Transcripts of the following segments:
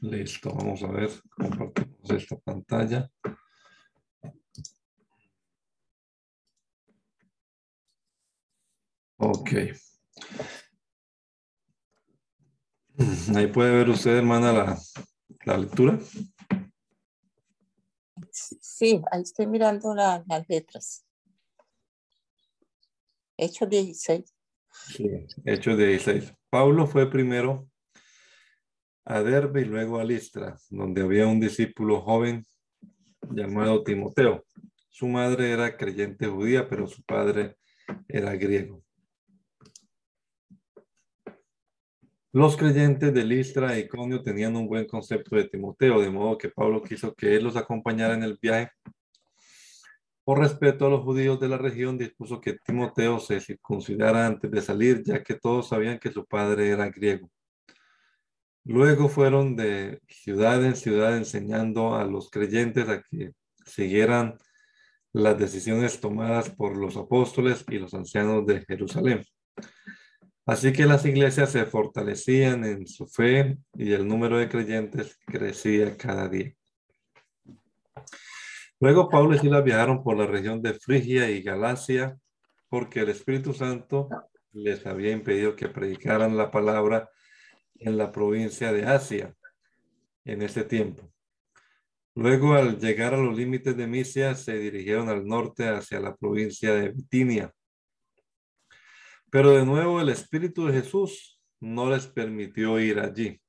Listo, vamos a ver, compartimos esta pantalla. Ok. Ahí puede ver usted, hermana, la, la lectura. Sí, ahí estoy mirando las letras. Hechos 16. Sí, Hechos 16. Pablo fue primero a Derbe y luego a Listra, donde había un discípulo joven llamado Timoteo. Su madre era creyente judía, pero su padre era griego. Los creyentes de Listra e Iconio tenían un buen concepto de Timoteo, de modo que Pablo quiso que él los acompañara en el viaje. Por respeto a los judíos de la región, dispuso que Timoteo se circuncidara antes de salir, ya que todos sabían que su padre era griego. Luego fueron de ciudad en ciudad enseñando a los creyentes a que siguieran las decisiones tomadas por los apóstoles y los ancianos de Jerusalén. Así que las iglesias se fortalecían en su fe y el número de creyentes crecía cada día. Luego Pablo y Silas viajaron por la región de Frigia y Galacia porque el Espíritu Santo les había impedido que predicaran la palabra en la provincia de Asia en ese tiempo. Luego, al llegar a los límites de Misia, se dirigieron al norte hacia la provincia de Bitinia. Pero de nuevo el Espíritu de Jesús no les permitió ir allí.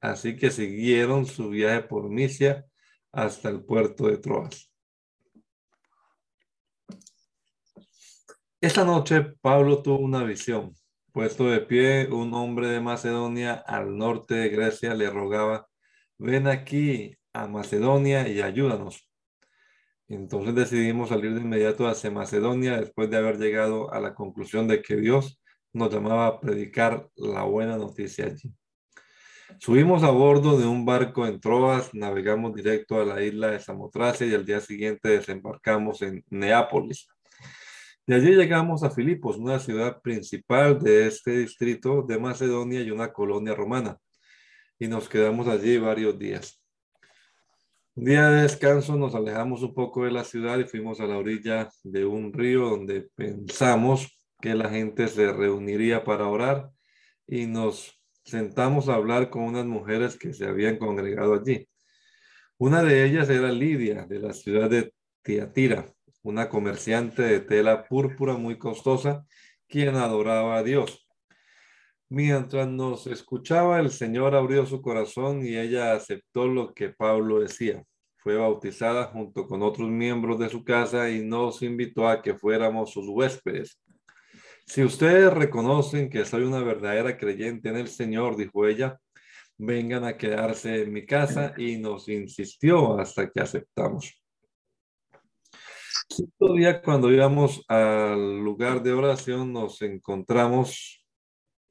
Así que siguieron su viaje por Misia hasta el puerto de Troas. Esa noche Pablo tuvo una visión. Puesto de pie, un hombre de Macedonia al norte de Grecia le rogaba, ven aquí a Macedonia y ayúdanos. Entonces decidimos salir de inmediato hacia Macedonia después de haber llegado a la conclusión de que Dios nos llamaba a predicar la buena noticia allí. Subimos a bordo de un barco en Troas, navegamos directo a la isla de Samotracia y al día siguiente desembarcamos en Neápolis. De allí llegamos a Filipos, una ciudad principal de este distrito de Macedonia y una colonia romana. Y nos quedamos allí varios días. Un día de descanso nos alejamos un poco de la ciudad y fuimos a la orilla de un río donde pensamos que la gente se reuniría para orar y nos sentamos a hablar con unas mujeres que se habían congregado allí. Una de ellas era Lidia, de la ciudad de Tiatira una comerciante de tela púrpura muy costosa, quien adoraba a Dios. Mientras nos escuchaba, el Señor abrió su corazón y ella aceptó lo que Pablo decía. Fue bautizada junto con otros miembros de su casa y nos invitó a que fuéramos sus huéspedes. Si ustedes reconocen que soy una verdadera creyente en el Señor, dijo ella, vengan a quedarse en mi casa y nos insistió hasta que aceptamos. Día cuando íbamos al lugar de oración nos encontramos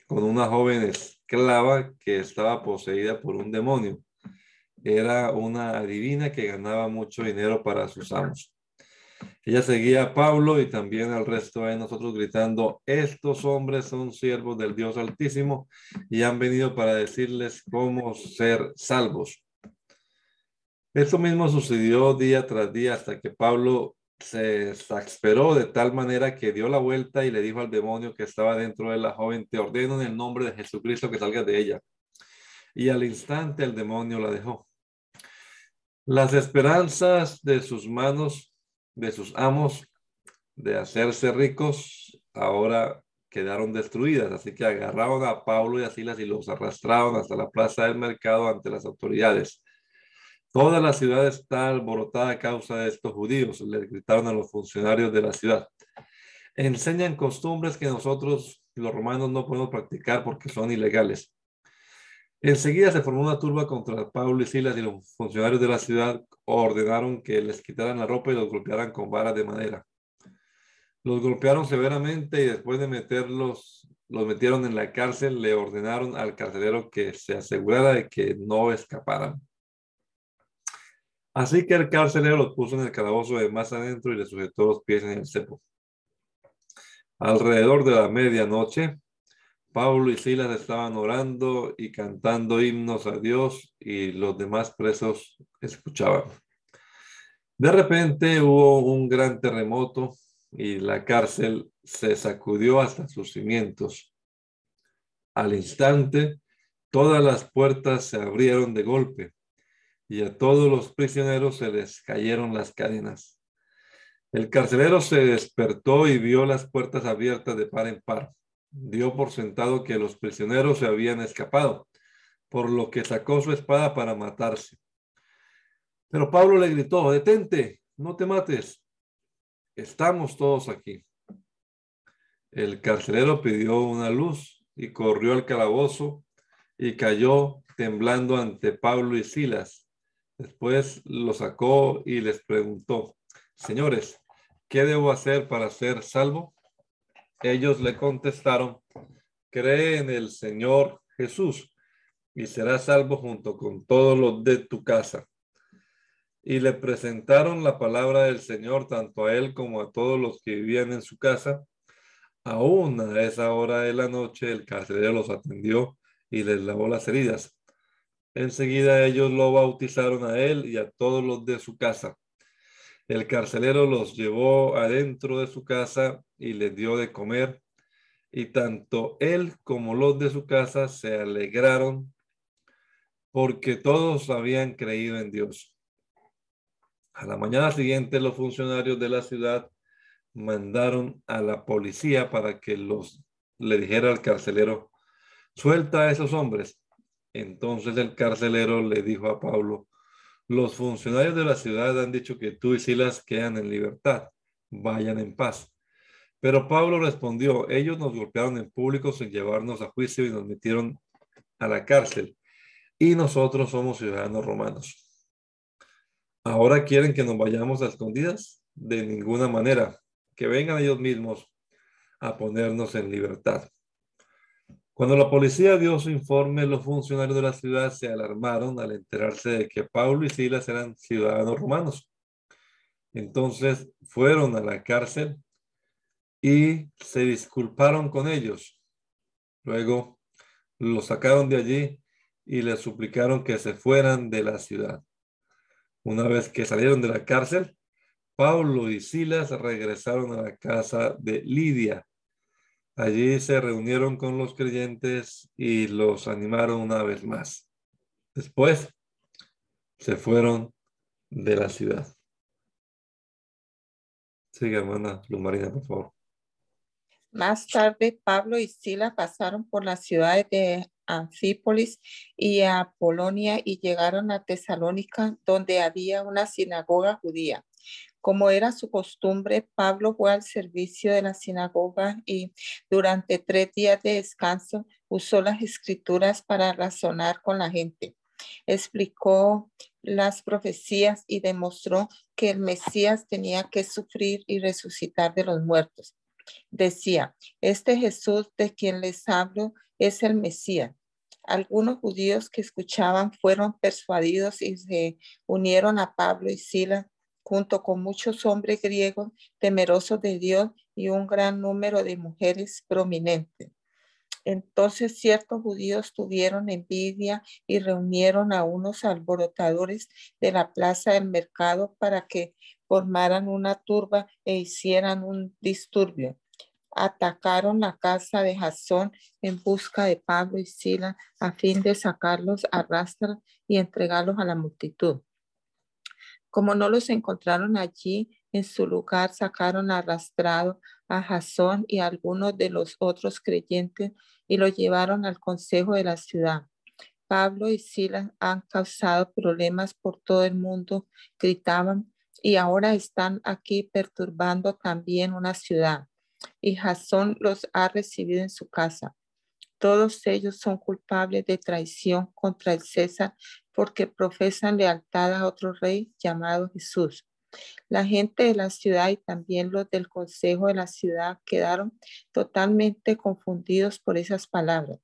con una joven esclava que estaba poseída por un demonio. Era una adivina que ganaba mucho dinero para sus amos. Ella seguía a Pablo y también al resto de nosotros gritando, estos hombres son siervos del Dios Altísimo y han venido para decirles cómo ser salvos. Esto mismo sucedió día tras día hasta que Pablo se exasperó de tal manera que dio la vuelta y le dijo al demonio que estaba dentro de la joven, te ordeno en el nombre de Jesucristo que salgas de ella. Y al instante el demonio la dejó. Las esperanzas de sus manos, de sus amos, de hacerse ricos, ahora quedaron destruidas. Así que agarraron a Pablo y a Silas y los arrastraron hasta la plaza del mercado ante las autoridades. Toda la ciudad está alborotada a causa de estos judíos, le gritaron a los funcionarios de la ciudad. Enseñan costumbres que nosotros, los romanos, no podemos practicar porque son ilegales. Enseguida se formó una turba contra Pablo y Silas y los funcionarios de la ciudad ordenaron que les quitaran la ropa y los golpearan con varas de madera. Los golpearon severamente y después de meterlos, los metieron en la cárcel, le ordenaron al carcelero que se asegurara de que no escaparan. Así que el carcelero los puso en el calabozo de más adentro y le sujetó los pies en el cepo. Alrededor de la medianoche, Pablo y Silas estaban orando y cantando himnos a Dios y los demás presos escuchaban. De repente hubo un gran terremoto y la cárcel se sacudió hasta sus cimientos. Al instante, todas las puertas se abrieron de golpe y a todos los prisioneros se les cayeron las cadenas. El carcelero se despertó y vio las puertas abiertas de par en par. Dio por sentado que los prisioneros se habían escapado, por lo que sacó su espada para matarse. Pero Pablo le gritó, detente, no te mates, estamos todos aquí. El carcelero pidió una luz y corrió al calabozo y cayó temblando ante Pablo y Silas. Después lo sacó y les preguntó, señores, ¿qué debo hacer para ser salvo? Ellos le contestaron, cree en el Señor Jesús y serás salvo junto con todos los de tu casa. Y le presentaron la palabra del Señor tanto a él como a todos los que vivían en su casa. Aún a esa hora de la noche el carcelero los atendió y les lavó las heridas. Enseguida ellos lo bautizaron a él y a todos los de su casa. El carcelero los llevó adentro de su casa y les dio de comer. Y tanto él como los de su casa se alegraron porque todos habían creído en Dios. A la mañana siguiente los funcionarios de la ciudad mandaron a la policía para que los le dijera al carcelero, suelta a esos hombres entonces el carcelero le dijo a Pablo, los funcionarios de la ciudad han dicho que tú y Silas quedan en libertad, vayan en paz. Pero Pablo respondió, ellos nos golpearon en público sin llevarnos a juicio y nos metieron a la cárcel. Y nosotros somos ciudadanos romanos. Ahora quieren que nos vayamos a escondidas. De ninguna manera. Que vengan ellos mismos a ponernos en libertad. Cuando la policía dio su informe, los funcionarios de la ciudad se alarmaron al enterarse de que Pablo y Silas eran ciudadanos romanos. Entonces fueron a la cárcel y se disculparon con ellos. Luego los sacaron de allí y les suplicaron que se fueran de la ciudad. Una vez que salieron de la cárcel, Pablo y Silas regresaron a la casa de Lidia Allí se reunieron con los creyentes y los animaron una vez más. Después se fueron de la ciudad. Sigue, hermana Lumarina, por favor. Más tarde, Pablo y Sila pasaron por las ciudades de Anfípolis y a Polonia y llegaron a Tesalónica, donde había una sinagoga judía. Como era su costumbre, Pablo fue al servicio de la sinagoga y durante tres días de descanso usó las escrituras para razonar con la gente. Explicó las profecías y demostró que el Mesías tenía que sufrir y resucitar de los muertos. Decía, este Jesús de quien les hablo es el Mesías. Algunos judíos que escuchaban fueron persuadidos y se unieron a Pablo y Silas junto con muchos hombres griegos temerosos de Dios y un gran número de mujeres prominentes. Entonces ciertos judíos tuvieron envidia y reunieron a unos alborotadores de la plaza del mercado para que formaran una turba e hicieran un disturbio. Atacaron la casa de Jasón en busca de Pablo y Sila a fin de sacarlos a rastras y entregarlos a la multitud. Como no los encontraron allí, en su lugar sacaron arrastrado a Jasón y a algunos de los otros creyentes y lo llevaron al consejo de la ciudad. Pablo y Silas han causado problemas por todo el mundo, gritaban, y ahora están aquí perturbando también una ciudad. Y Jasón los ha recibido en su casa. Todos ellos son culpables de traición contra el César porque profesan lealtad a otro rey llamado Jesús. La gente de la ciudad y también los del consejo de la ciudad quedaron totalmente confundidos por esas palabras.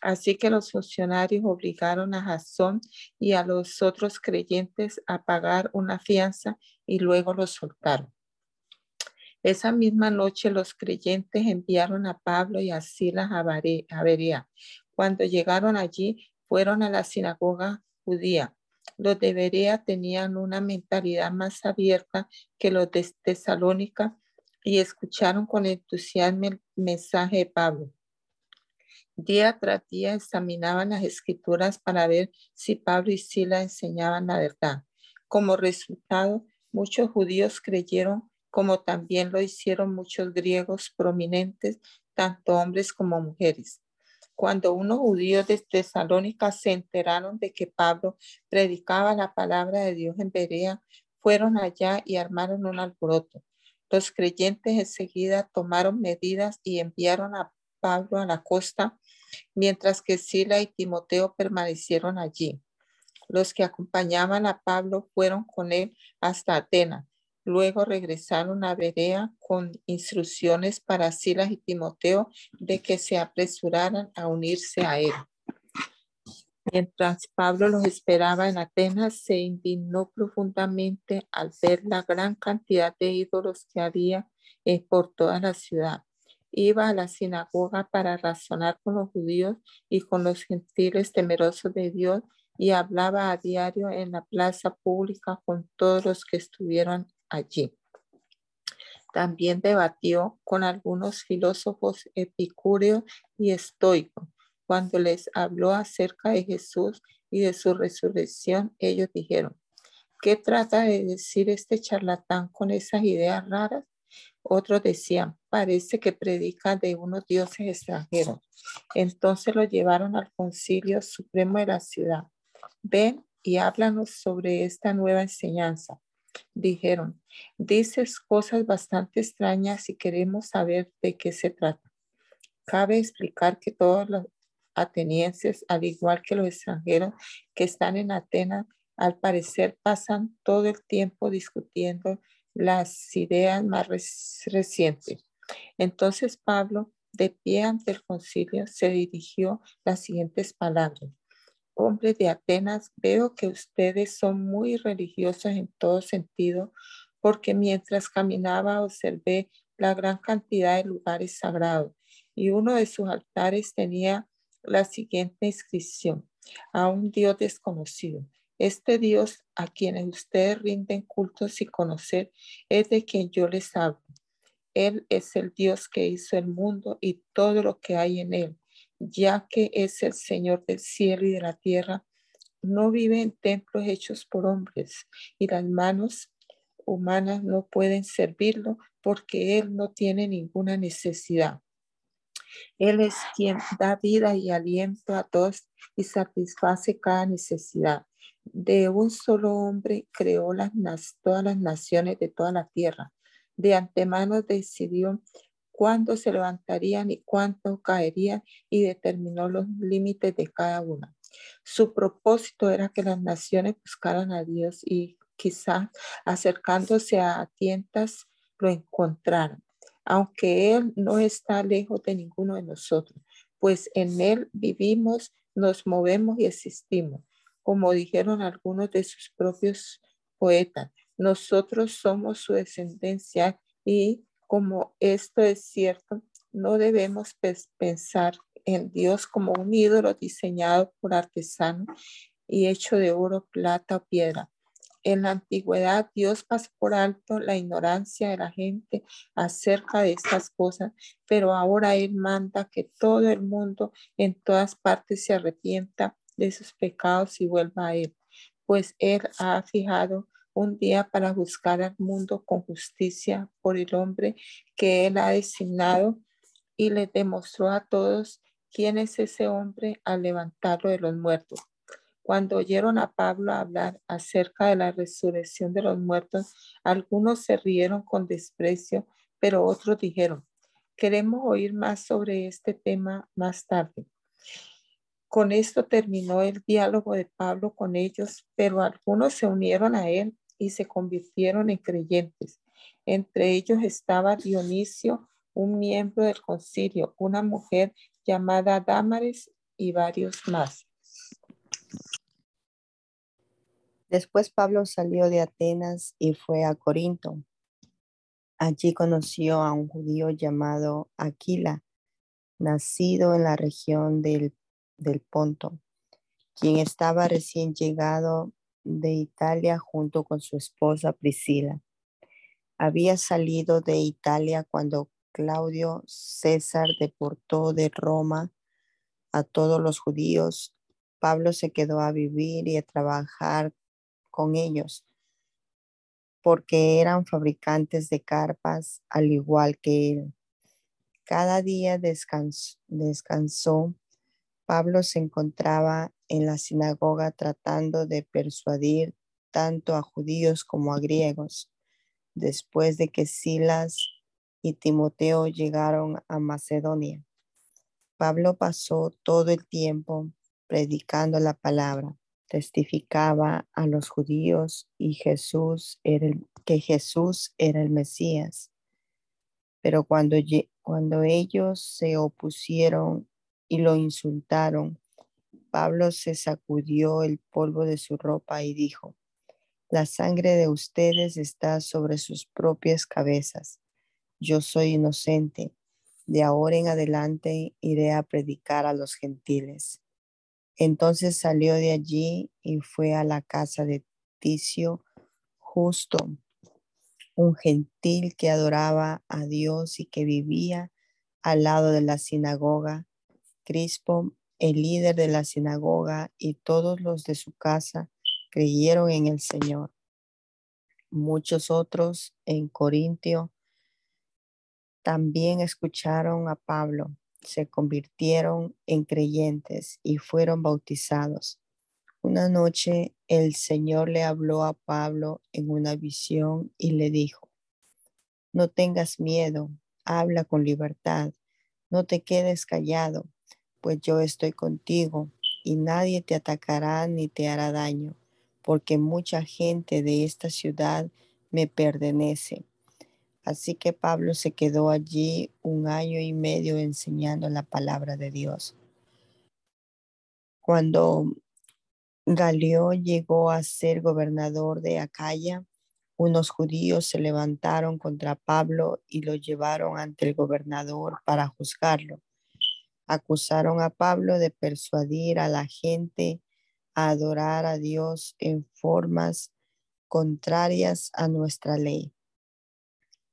Así que los funcionarios obligaron a Jasón y a los otros creyentes a pagar una fianza y luego los soltaron. Esa misma noche los creyentes enviaron a Pablo y a Silas a Berea. Cuando llegaron allí, fueron a la sinagoga judía. Los de Berea tenían una mentalidad más abierta que los de Tesalónica y escucharon con entusiasmo el mensaje de Pablo. Día tras día examinaban las escrituras para ver si Pablo y Sila enseñaban la verdad. Como resultado, muchos judíos creyeron, como también lo hicieron muchos griegos prominentes, tanto hombres como mujeres. Cuando unos judíos de Tesalónica se enteraron de que Pablo predicaba la palabra de Dios en Berea, fueron allá y armaron un alboroto. Los creyentes enseguida tomaron medidas y enviaron a Pablo a la costa mientras que Sila y Timoteo permanecieron allí. Los que acompañaban a Pablo fueron con él hasta Atenas. Luego regresaron a Berea con instrucciones para Silas y Timoteo de que se apresuraran a unirse a él. Mientras Pablo los esperaba en Atenas, se indignó profundamente al ver la gran cantidad de ídolos que había eh, por toda la ciudad iba a la sinagoga para razonar con los judíos y con los gentiles temerosos de Dios y hablaba a diario en la plaza pública con todos los que estuvieron allí. También debatió con algunos filósofos epicúreos y estoicos. Cuando les habló acerca de Jesús y de su resurrección, ellos dijeron, ¿qué trata de decir este charlatán con esas ideas raras? Otros decían, parece que predica de unos dioses extranjeros. Entonces lo llevaron al concilio supremo de la ciudad. Ven y háblanos sobre esta nueva enseñanza. Dijeron, dices cosas bastante extrañas y queremos saber de qué se trata. Cabe explicar que todos los atenienses, al igual que los extranjeros que están en Atenas, al parecer pasan todo el tiempo discutiendo las ideas más recientes. Entonces Pablo, de pie ante el concilio, se dirigió las siguientes palabras. Hombres de Atenas, veo que ustedes son muy religiosos en todo sentido, porque mientras caminaba observé la gran cantidad de lugares sagrados y uno de sus altares tenía la siguiente inscripción, a un Dios desconocido. Este Dios a quienes ustedes rinden cultos y conocer es de quien yo les hablo. Él es el Dios que hizo el mundo y todo lo que hay en él, ya que es el Señor del cielo y de la tierra. No vive en templos hechos por hombres y las manos humanas no pueden servirlo porque Él no tiene ninguna necesidad. Él es quien da vida y aliento a todos y satisface cada necesidad de un solo hombre creó las, todas las naciones de toda la tierra. De antemano decidió cuándo se levantarían y cuánto caerían y determinó los límites de cada una. Su propósito era que las naciones buscaran a Dios y quizás acercándose a tientas lo encontraran, aunque Él no está lejos de ninguno de nosotros, pues en Él vivimos, nos movemos y existimos como dijeron algunos de sus propios poetas. Nosotros somos su descendencia y como esto es cierto, no debemos pensar en Dios como un ídolo diseñado por artesanos y hecho de oro, plata o piedra. En la antigüedad Dios pasó por alto la ignorancia de la gente acerca de estas cosas, pero ahora Él manda que todo el mundo en todas partes se arrepienta de sus pecados y vuelva a Él, pues Él ha fijado un día para buscar al mundo con justicia por el hombre que Él ha designado y le demostró a todos ¿quién es ese hombre al levantarlo de los muertos? Cuando oyeron a Pablo hablar acerca de la resurrección de los muertos, algunos se rieron con desprecio, pero otros dijeron, queremos oír más sobre este tema más tarde. Con esto terminó el diálogo de Pablo con ellos, pero algunos se unieron a él y se convirtieron en creyentes. Entre ellos estaba Dionisio, un miembro del concilio, una mujer llamada Dámares y varios más. Después Pablo salió de Atenas y fue a Corinto. Allí conoció a un judío llamado Aquila, nacido en la región del, del Ponto, quien estaba recién llegado de Italia junto con su esposa Priscila. Había salido de Italia cuando Claudio César deportó de Roma a todos los judíos. Pablo se quedó a vivir y a trabajar con ellos porque eran fabricantes de carpas al igual que él. Cada día descansó. Pablo se encontraba en la sinagoga tratando de persuadir tanto a judíos como a griegos. Después de que Silas y Timoteo llegaron a Macedonia. Pablo pasó todo el tiempo predicando la palabra, testificaba a los judíos y Jesús era el, que Jesús era el Mesías. Pero cuando, cuando ellos se opusieron y lo insultaron, Pablo se sacudió el polvo de su ropa y dijo, la sangre de ustedes está sobre sus propias cabezas yo soy inocente. De ahora en adelante iré a predicar a los gentiles. Entonces salió de allí y fue a la casa de Ticio, justo, un gentil que adoraba a Dios y que vivía al lado de la sinagoga. Crispo, el líder de la sinagoga, y todos los de su casa creyeron en el Señor. Muchos otros en Corintio también escucharon a Pablo, se convirtieron en creyentes y fueron bautizados. Una noche el Señor le habló a Pablo en una visión y le dijo, no tengas miedo, habla con libertad, no te quedes callado, pues yo estoy contigo y nadie te atacará ni te hará daño, porque mucha gente de esta ciudad me pertenece Así que Pablo se quedó allí un año y medio enseñando la palabra de Dios. Cuando Galión llegó a ser gobernador de Acaya, unos judíos se levantaron contra Pablo y lo llevaron ante el gobernador para juzgarlo. Acusaron a Pablo de persuadir a la gente a adorar a Dios en formas contrarias a nuestra ley.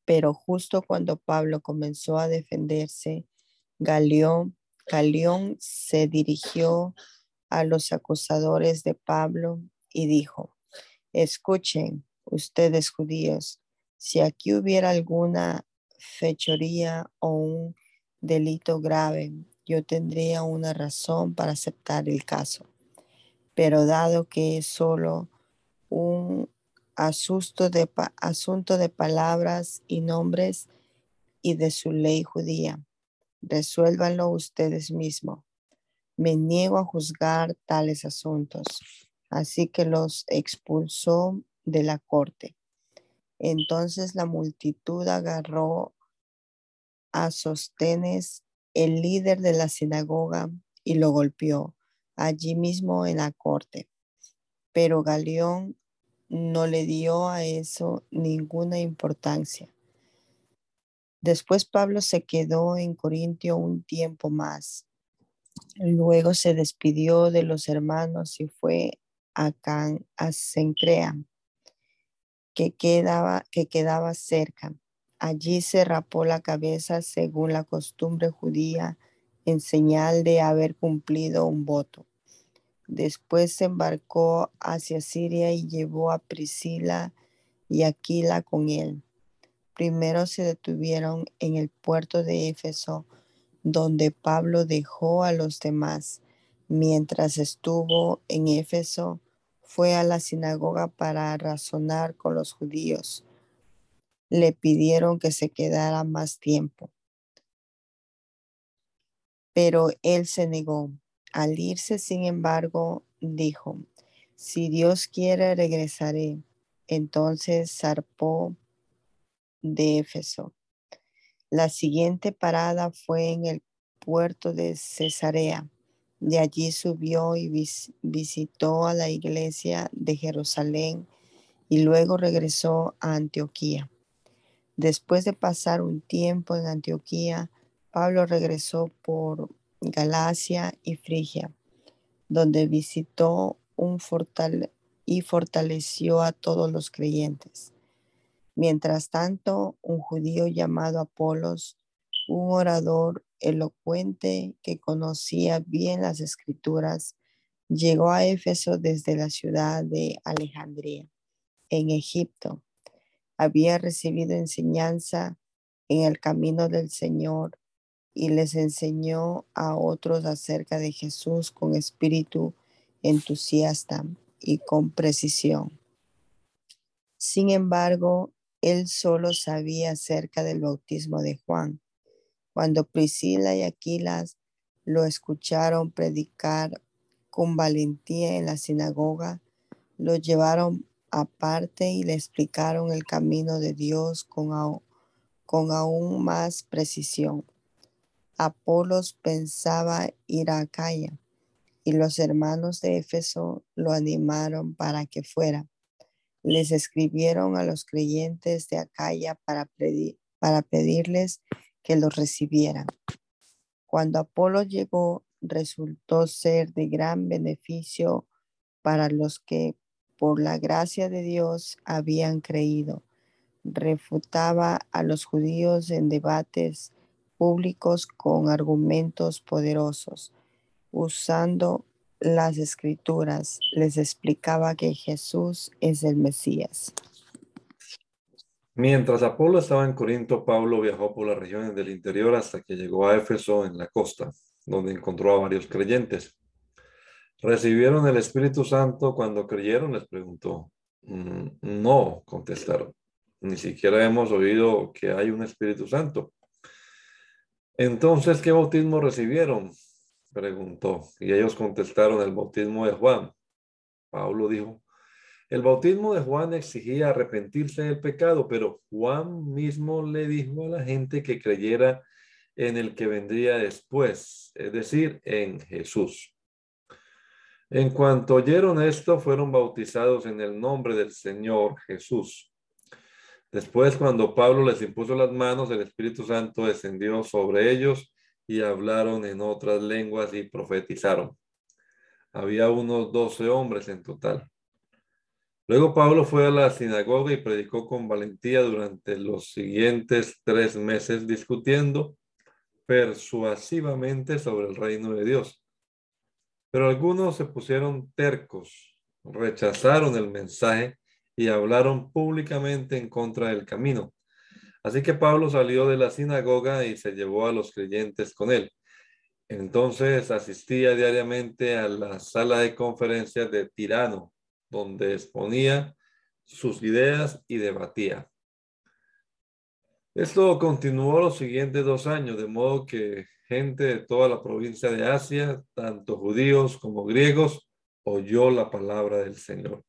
Pero justo cuando Pablo comenzó a defenderse, Galión se dirigió a los acusadores de Pablo y dijo, escuchen ustedes judíos, si aquí hubiera alguna fechoría o un delito grave, yo tendría una razón para aceptar el caso. Pero dado que es solo un asunto de, asunto de palabras y nombres y de su ley judía. Resuélvanlo ustedes mismos. Me niego a juzgar tales asuntos. Así que los expulsó de la corte. Entonces la multitud agarró a Sostenes, el líder de la sinagoga, y lo golpeó allí mismo en la corte. Pero Galeón no le dio a eso ninguna importancia. Después Pablo se quedó en Corintio un tiempo más. Luego se despidió de los hermanos y fue a, Can, a Cencrea, que quedaba, que quedaba cerca. Allí se rapó la cabeza según la costumbre judía en señal de haber cumplido un voto. Después se embarcó hacia Siria y llevó a Priscila y Aquila con él. Primero se detuvieron en el puerto de Éfeso, donde Pablo dejó a los demás. Mientras estuvo en Éfeso, fue a la sinagoga para razonar con los judíos. Le pidieron que se quedara más tiempo. Pero él se negó. Al irse, sin embargo, dijo, si Dios quiere, regresaré. Entonces zarpó de Éfeso. La siguiente parada fue en el puerto de Cesarea. De allí subió y visitó a la iglesia de Jerusalén y luego regresó a Antioquía. Después de pasar un tiempo en Antioquía, Pablo regresó por Galacia y Frigia, donde visitó un fortal y fortaleció a todos los creyentes. Mientras tanto, un judío llamado Apolos, un orador elocuente que conocía bien las escrituras, llegó a Éfeso desde la ciudad de Alejandría, en Egipto. Había recibido enseñanza en el camino del Señor y les enseñó a otros acerca de Jesús con espíritu entusiasta y con precisión. Sin embargo, él solo sabía acerca del bautismo de Juan. Cuando Priscila y Aquilas lo escucharon predicar con valentía en la sinagoga, lo llevaron aparte y le explicaron el camino de Dios con, con aún más precisión. Apolos pensaba ir a Acaya y los hermanos de Éfeso lo animaron para que fuera les escribieron a los creyentes de Acaya para, para pedirles que los recibieran. Cuando Apolo llegó, resultó ser de gran beneficio para los que por la gracia de Dios habían creído. Refutaba a los judíos en debates públicos con argumentos poderosos, usando las escrituras les explicaba que Jesús es el Mesías. Mientras Apolo estaba en Corinto, Pablo viajó por las regiones del interior hasta que llegó a Éfeso en la costa, donde encontró a varios creyentes. ¿Recibieron el Espíritu Santo cuando creyeron? Les preguntó. Mm, no, contestaron. Ni siquiera hemos oído que hay un Espíritu Santo. Entonces, ¿qué bautismo recibieron? preguntó. Y ellos contestaron el bautismo de Juan. Pablo dijo, el bautismo de Juan exigía arrepentirse del pecado, pero Juan mismo le dijo a la gente que creyera en el que vendría después, es decir, en Jesús. En cuanto oyeron esto, fueron bautizados en el nombre del Señor Jesús. Después, cuando Pablo les impuso las manos, el Espíritu Santo descendió sobre ellos y hablaron en otras lenguas y profetizaron. Había unos doce hombres en total. Luego Pablo fue a la sinagoga y predicó con valentía durante los siguientes tres meses discutiendo persuasivamente sobre el reino de Dios. Pero algunos se pusieron tercos, rechazaron el mensaje y hablaron públicamente en contra del camino. Así que Pablo salió de la sinagoga y se llevó a los creyentes con él. Entonces asistía diariamente a la sala de conferencias de Tirano, donde exponía sus ideas y debatía. Esto continuó los siguientes dos años, de modo que gente de toda la provincia de Asia, tanto judíos como griegos, oyó la palabra del Señor.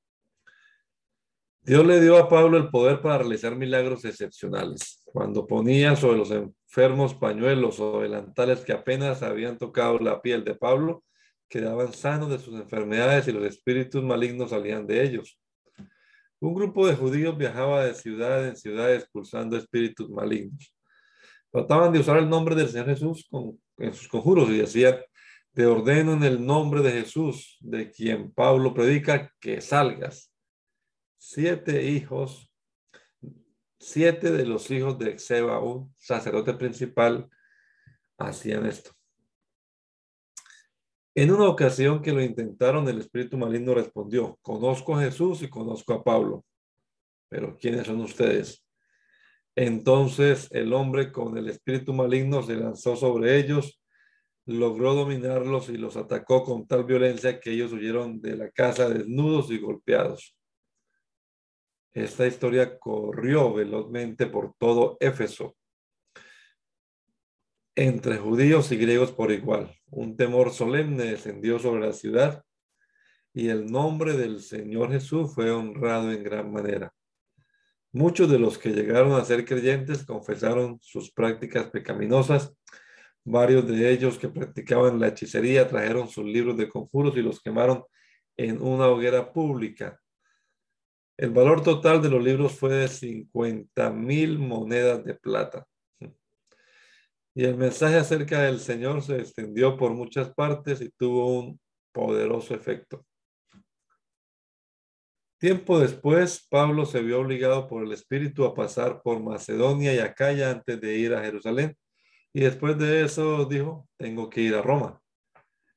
Dios le dio a Pablo el poder para realizar milagros excepcionales. Cuando ponía sobre los enfermos pañuelos o delantales que apenas habían tocado la piel de Pablo, quedaban sanos de sus enfermedades y los espíritus malignos salían de ellos. Un grupo de judíos viajaba de ciudad en ciudad expulsando espíritus malignos. Trataban de usar el nombre del Señor Jesús en sus conjuros y decían, te ordeno en el nombre de Jesús, de quien Pablo predica, que salgas siete hijos, siete de los hijos de Exeba, un sacerdote principal, hacían esto. En una ocasión que lo intentaron, el espíritu maligno respondió, conozco a Jesús y conozco a Pablo, pero ¿quiénes son ustedes? Entonces el hombre con el espíritu maligno se lanzó sobre ellos, logró dominarlos y los atacó con tal violencia que ellos huyeron de la casa desnudos y golpeados. Esta historia corrió velozmente por todo Éfeso, entre judíos y griegos por igual. Un temor solemne descendió sobre la ciudad y el nombre del Señor Jesús fue honrado en gran manera. Muchos de los que llegaron a ser creyentes confesaron sus prácticas pecaminosas. Varios de ellos que practicaban la hechicería trajeron sus libros de conjuros y los quemaron en una hoguera pública. El valor total de los libros fue de 50 mil monedas de plata. Y el mensaje acerca del Señor se extendió por muchas partes y tuvo un poderoso efecto. Tiempo después, Pablo se vio obligado por el Espíritu a pasar por Macedonia y Acaya antes de ir a Jerusalén. Y después de eso dijo, tengo que ir a Roma.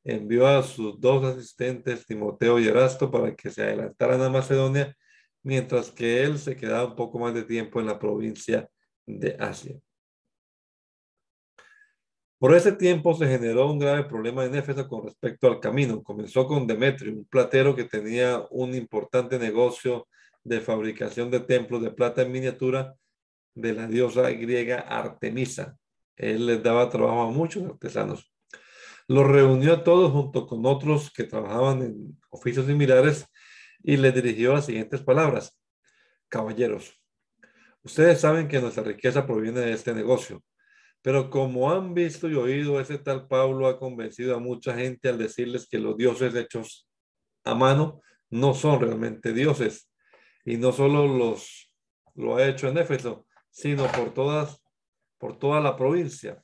Envió a sus dos asistentes, Timoteo y Erasto, para que se adelantaran a Macedonia, mientras que él se quedaba un poco más de tiempo en la provincia de Asia. Por ese tiempo se generó un grave problema en Éfeso con respecto al camino. Comenzó con Demetrio, un platero que tenía un importante negocio de fabricación de templos de plata en miniatura de la diosa griega Artemisa. Él les daba trabajo a muchos artesanos. Los reunió a todos junto con otros que trabajaban en oficios similares y les dirigió las siguientes palabras. Caballeros, ustedes saben que nuestra riqueza proviene de este negocio pero como han visto y oído, ese tal Pablo ha convencido a mucha gente al decirles que los dioses hechos a mano no son realmente dioses. Y no solo los lo ha hecho en Éfeso, sino por todas, por toda la provincia.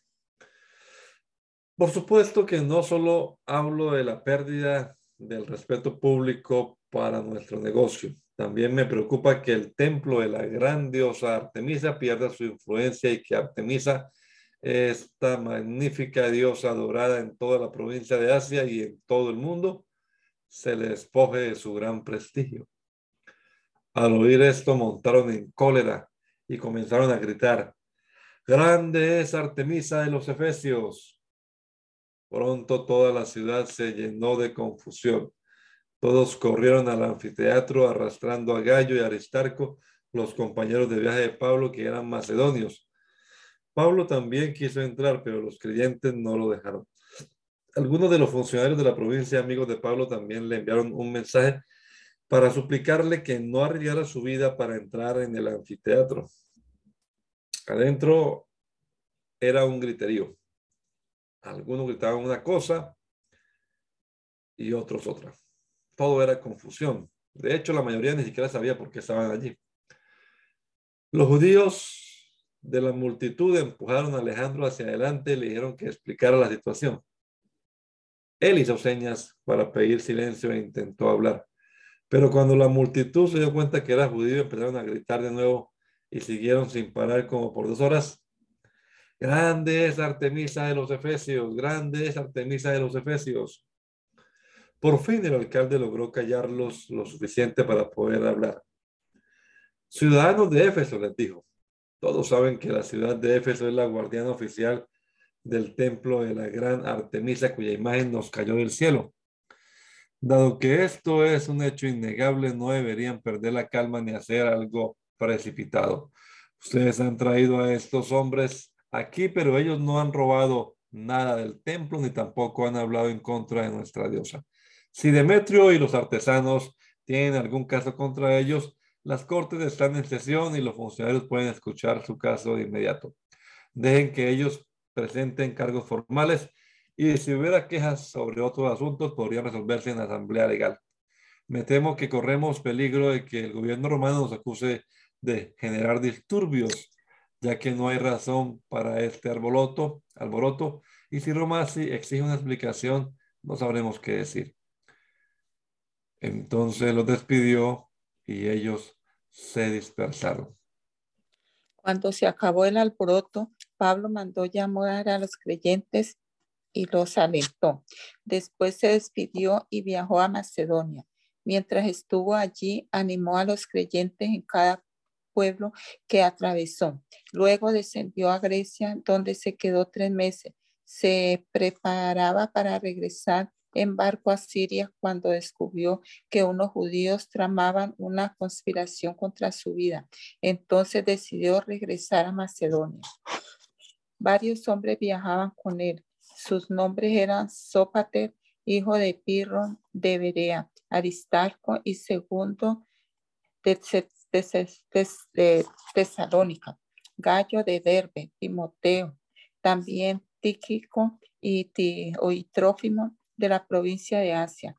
Por supuesto que no solo hablo de la pérdida del respeto público para nuestro negocio. También me preocupa que el templo de la gran diosa Artemisa pierda su influencia y que Artemisa esta magnífica diosa adorada en toda la provincia de Asia y en todo el mundo, se le despoje de su gran prestigio. Al oír esto, montaron en cólera y comenzaron a gritar, Grande es Artemisa de los Efesios. Pronto toda la ciudad se llenó de confusión. Todos corrieron al anfiteatro arrastrando a Gallo y Aristarco, los compañeros de viaje de Pablo que eran macedonios Pablo también quiso entrar, pero los creyentes no lo dejaron. Algunos de los funcionarios de la provincia, amigos de Pablo, también le enviaron un mensaje para suplicarle que no arriesgara su vida para entrar en el anfiteatro. Adentro era un griterío. Algunos gritaban una cosa y otros otra. Todo era confusión. De hecho, la mayoría ni siquiera sabía por qué estaban allí. Los judíos de la multitud empujaron a Alejandro hacia adelante y le dijeron que explicara la situación. Él hizo señas para pedir silencio e intentó hablar. Pero cuando la multitud se dio cuenta que era judío, empezaron a gritar de nuevo y siguieron sin parar como por dos horas. Grande es Artemisa de los Efesios, grande es Artemisa de los Efesios. Por fin el alcalde logró callarlos lo suficiente para poder hablar. Ciudadanos de Éfeso, les dijo, todos saben que la ciudad de Éfeso es la guardiana oficial del templo de la gran Artemisa cuya imagen nos cayó del cielo. Dado que esto es un hecho innegable, no deberían perder la calma ni hacer algo precipitado. Ustedes han traído a estos hombres aquí, pero ellos no han robado nada del templo ni tampoco han hablado en contra de nuestra diosa. Si Demetrio y los artesanos tienen algún caso contra ellos, las cortes están en sesión y los funcionarios pueden escuchar su caso de inmediato. Dejen que ellos presenten cargos formales y si hubiera quejas sobre otros asuntos podrían resolverse en la asamblea legal. Me temo que corremos peligro de que el gobierno romano nos acuse de generar disturbios, ya que no hay razón para este alboroto, alboroto y si Roma exige una explicación, no sabremos qué decir. Entonces los despidió y ellos se dispersaron. Cuando se acabó el alboroto, Pablo mandó llamar a los creyentes y los alentó. Después se despidió y viajó a Macedonia. Mientras estuvo allí, animó a los creyentes en cada pueblo que atravesó. Luego descendió a Grecia, donde se quedó tres meses. Se preparaba para regresar en barco a Siria cuando descubrió que unos judíos tramaban una conspiración contra su vida. Entonces decidió regresar a Macedonia. Varios hombres viajaban con él. Sus nombres eran Sópater, hijo de Pirro de Berea, Aristarco y segundo de, Tesalónica, Gallo de Derbe, Timoteo, también Tíquico y, Trófimo de la provincia de Asia.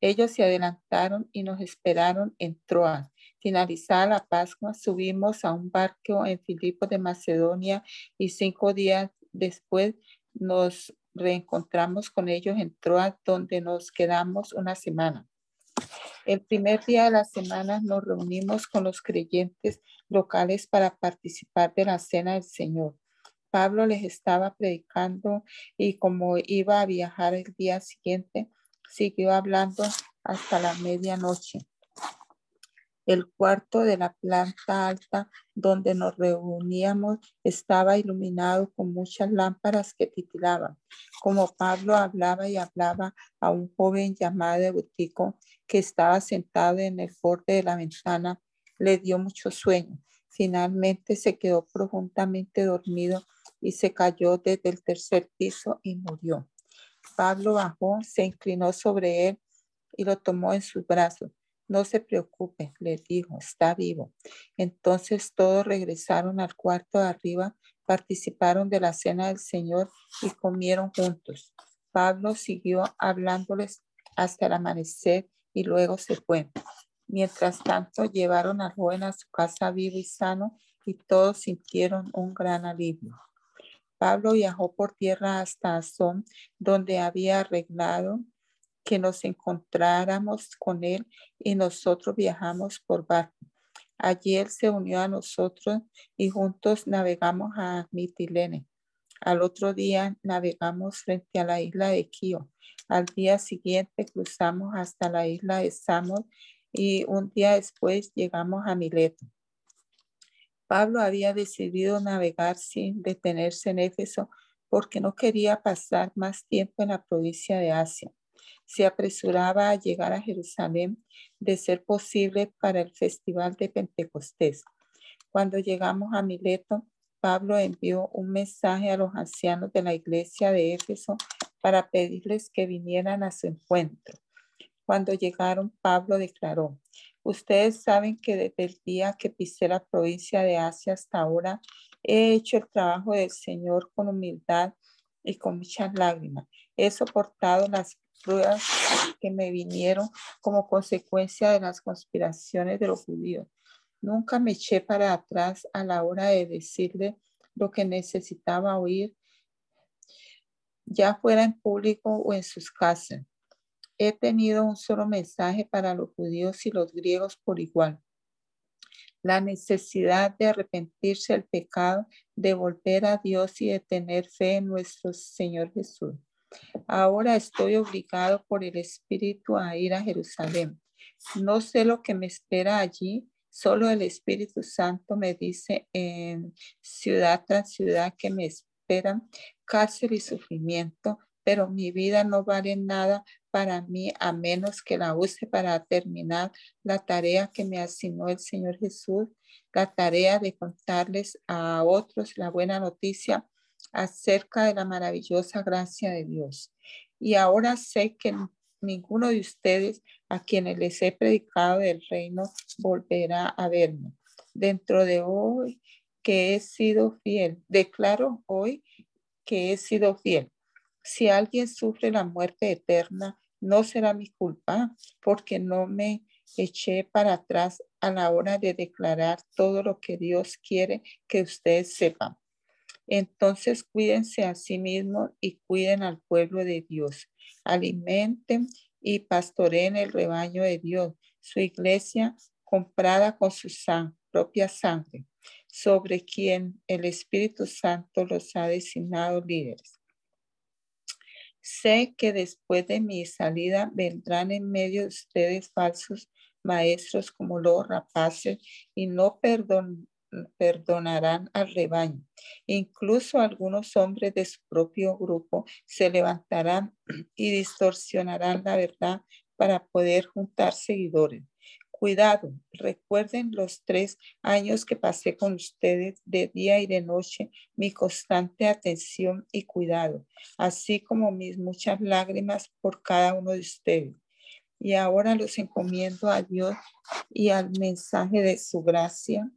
Ellos se adelantaron y nos esperaron en Troas. Finalizada la Pascua, subimos a un barco en Filipo de Macedonia y cinco días después nos reencontramos con ellos en Troas, donde nos quedamos una semana. El primer día de la semana nos reunimos con los creyentes locales para participar de la cena del Señor. Pablo les estaba predicando y como iba a viajar el día siguiente, siguió hablando hasta la medianoche. El cuarto de la planta alta donde nos reuníamos estaba iluminado con muchas lámparas que titilaban. Como Pablo hablaba y hablaba a un joven llamado Eutico que estaba sentado en el borde de la ventana, le dio mucho sueño. Finalmente se quedó profundamente dormido y se cayó desde el tercer piso y murió. Pablo bajó, se inclinó sobre él y lo tomó en sus brazos. No se preocupe, le dijo, está vivo. Entonces todos regresaron al cuarto de arriba, participaron de la cena del Señor y comieron juntos. Pablo siguió hablándoles hasta el amanecer y luego se fue. Mientras tanto, llevaron al joven a su casa vivo y sano y todos sintieron un gran alivio. Pablo viajó por tierra hasta Azón, donde había arreglado que nos encontráramos con él y nosotros viajamos por barco. Allí él se unió a nosotros y juntos navegamos a Mitilene. Al otro día navegamos frente a la isla de Quío. Al día siguiente cruzamos hasta la isla de Samos y un día después llegamos a Mileto. Pablo había decidido navegar sin detenerse en Éfeso porque no quería pasar más tiempo en la provincia de Asia. Se apresuraba a llegar a Jerusalén de ser posible para el festival de Pentecostés. Cuando llegamos a Mileto, Pablo envió un mensaje a los ancianos de la iglesia de Éfeso para pedirles que vinieran a su encuentro. Cuando llegaron, Pablo declaró, Ustedes saben que desde el día que pisé la provincia de Asia hasta ahora, he hecho el trabajo del Señor con humildad y con muchas lágrimas. He soportado las pruebas que me vinieron como consecuencia de las conspiraciones de los judíos. Nunca me eché para atrás a la hora de decirle lo que necesitaba oír, ya fuera en público o en sus casas he tenido un solo mensaje para los judíos y los griegos por igual. La necesidad de arrepentirse del pecado, de volver a Dios y de tener fe en nuestro Señor Jesús. Ahora estoy obligado por el Espíritu a ir a Jerusalén. No sé lo que me espera allí, solo el Espíritu Santo me dice en ciudad tras ciudad que me esperan cárcel y sufrimiento, pero mi vida no vale nada para mí a menos que la use para terminar la tarea que me asignó el Señor Jesús, la tarea de contarles a otros la buena noticia acerca de la maravillosa gracia de Dios. Y ahora sé que ninguno de ustedes a quienes les he predicado del reino volverá a verme. Dentro de hoy que he sido fiel, declaro hoy que he sido fiel. Si alguien sufre la muerte eterna, no será mi culpa porque no me eché para atrás a la hora de declarar todo lo que Dios quiere que ustedes sepan. Entonces cuídense a sí mismos y cuiden al pueblo de Dios. Alimenten y pastoreen el rebaño de Dios, su iglesia comprada con su propia sangre, sobre quien el Espíritu Santo los ha designado líderes. Sé que después de mi salida vendrán en medio de ustedes falsos maestros como los rapaces y no perdonarán al rebaño. Incluso algunos hombres de su propio grupo se levantarán y distorsionarán la verdad para poder juntar seguidores. Cuidado, recuerden los tres años que pasé con ustedes de día y de noche, mi constante atención y cuidado, así como mis muchas lágrimas por cada uno de ustedes. Y ahora los encomiendo a Dios y al mensaje de su gracia,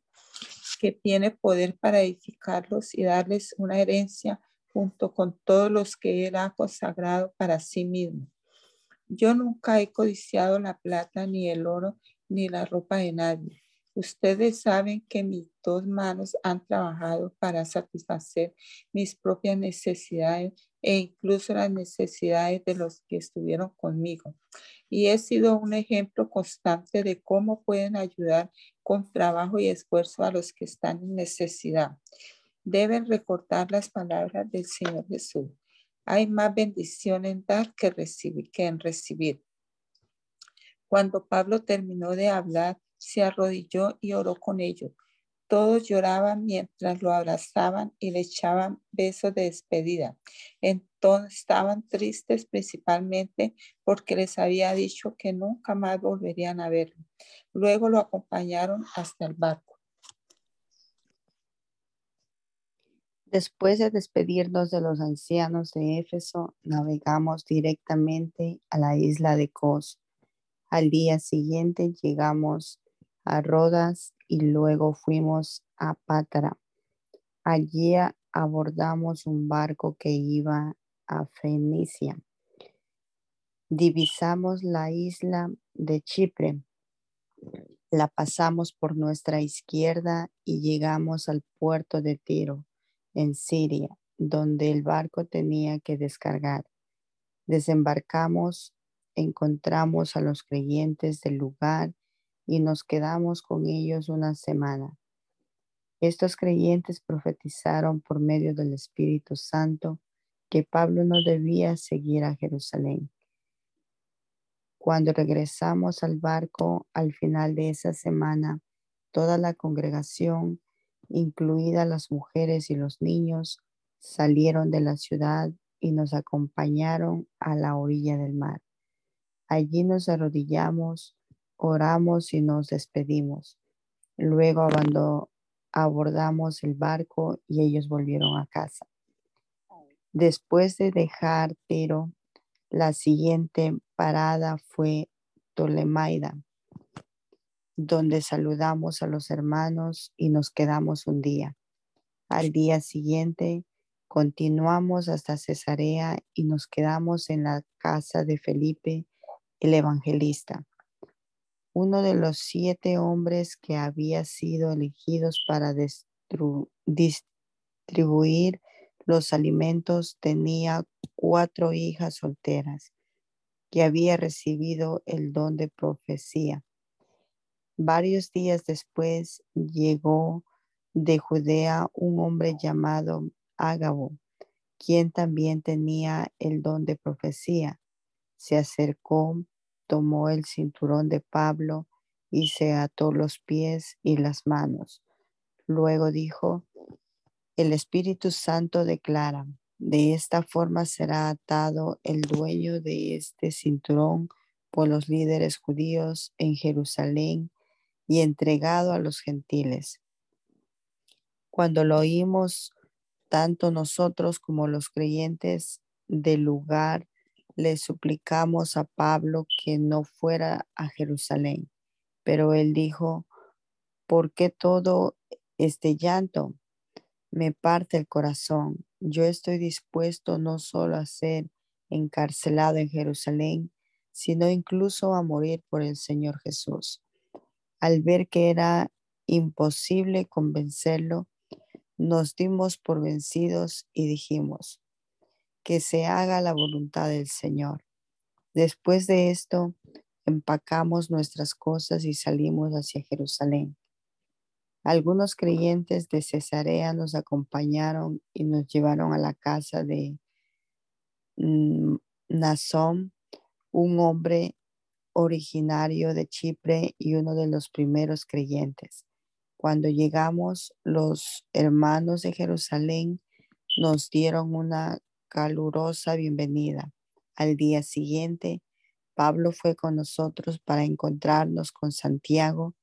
que tiene poder para edificarlos y darles una herencia junto con todos los que Él ha consagrado para sí mismo. Yo nunca he codiciado la plata ni el oro ni la ropa de nadie. Ustedes saben que mis dos manos han trabajado para satisfacer mis propias necesidades e incluso las necesidades de los que estuvieron conmigo. Y he sido un ejemplo constante de cómo pueden ayudar con trabajo y esfuerzo a los que están en necesidad. Deben recordar las palabras del Señor Jesús. Hay más bendición en dar que, recibir, que en recibir. Cuando Pablo terminó de hablar, se arrodilló y oró con ellos. Todos lloraban mientras lo abrazaban y le echaban besos de despedida. Entonces estaban tristes principalmente porque les había dicho que nunca más volverían a verlo. Luego lo acompañaron hasta el barco. Después de despedirnos de los ancianos de Éfeso, navegamos directamente a la isla de Cos al día siguiente llegamos a Rodas y luego fuimos a Pátara. Allí abordamos un barco que iba a Fenicia. Divisamos la isla de Chipre. La pasamos por nuestra izquierda y llegamos al puerto de Tiro, en Siria, donde el barco tenía que descargar. Desembarcamos encontramos a los creyentes del lugar y nos quedamos con ellos una semana. Estos creyentes profetizaron por medio del Espíritu Santo que Pablo no debía seguir a Jerusalén. Cuando regresamos al barco al final de esa semana, toda la congregación, incluida las mujeres y los niños, salieron de la ciudad y nos acompañaron a la orilla del mar. Allí nos arrodillamos, oramos y nos despedimos. Luego abordamos el barco y ellos volvieron a casa. Después de dejar Tiro, la siguiente parada fue Tolemaida, donde saludamos a los hermanos y nos quedamos un día. Al día siguiente continuamos hasta Cesarea y nos quedamos en la casa de Felipe, el evangelista, uno de los siete hombres que había sido elegidos para distribuir los alimentos, tenía cuatro hijas solteras que había recibido el don de profecía. Varios días después llegó de Judea un hombre llamado Ágabo, quien también tenía el don de profecía. Se acercó tomó el cinturón de Pablo y se ató los pies y las manos. Luego dijo, el Espíritu Santo declara, de esta forma será atado el dueño de este cinturón por los líderes judíos en Jerusalén y entregado a los gentiles. Cuando lo oímos, tanto nosotros como los creyentes del lugar le suplicamos a Pablo que no fuera a Jerusalén, pero él dijo, ¿por qué todo este llanto? Me parte el corazón. Yo estoy dispuesto no solo a ser encarcelado en Jerusalén, sino incluso a morir por el Señor Jesús. Al ver que era imposible convencerlo, nos dimos por vencidos y dijimos, que se haga la voluntad del Señor. Después de esto, empacamos nuestras cosas y salimos hacia Jerusalén. Algunos creyentes de Cesarea nos acompañaron y nos llevaron a la casa de Nazón, un hombre originario de Chipre y uno de los primeros creyentes. Cuando llegamos, los hermanos de Jerusalén nos dieron una calurosa bienvenida. Al día siguiente, Pablo fue con nosotros para encontrarnos con Santiago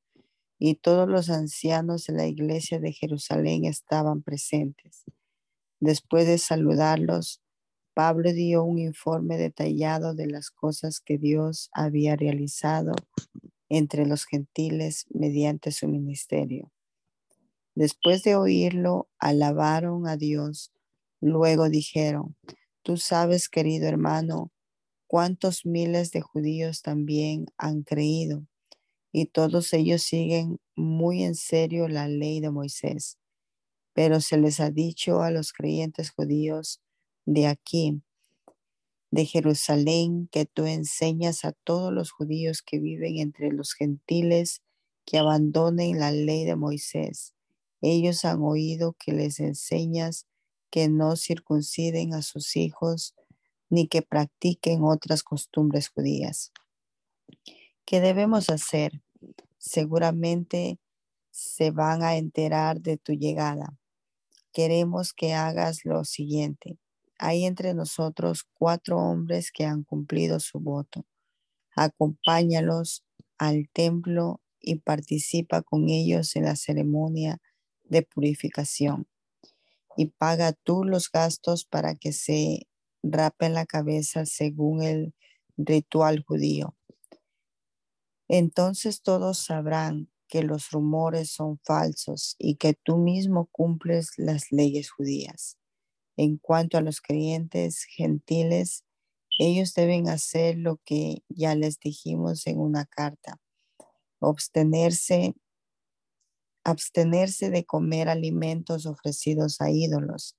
y todos los ancianos de la iglesia de Jerusalén estaban presentes. Después de saludarlos, Pablo dio un informe detallado de las cosas que Dios había realizado entre los gentiles mediante su ministerio. Después de oírlo, alabaron a Dios. Luego dijeron, tú sabes, querido hermano, cuántos miles de judíos también han creído y todos ellos siguen muy en serio la ley de Moisés. Pero se les ha dicho a los creyentes judíos de aquí, de Jerusalén, que tú enseñas a todos los judíos que viven entre los gentiles que abandonen la ley de Moisés. Ellos han oído que les enseñas que no circunciden a sus hijos ni que practiquen otras costumbres judías. ¿Qué debemos hacer? Seguramente se van a enterar de tu llegada. Queremos que hagas lo siguiente. Hay entre nosotros cuatro hombres que han cumplido su voto. Acompáñalos al templo y participa con ellos en la ceremonia de purificación. Y paga tú los gastos para que se rapen la cabeza según el ritual judío entonces todos sabrán que los rumores son falsos y que tú mismo cumples las leyes judías. En cuanto a los creyentes gentiles, ellos deben hacer lo que ya les dijimos en una carta, abstenerse, abstenerse de comer alimentos ofrecidos a ídolos,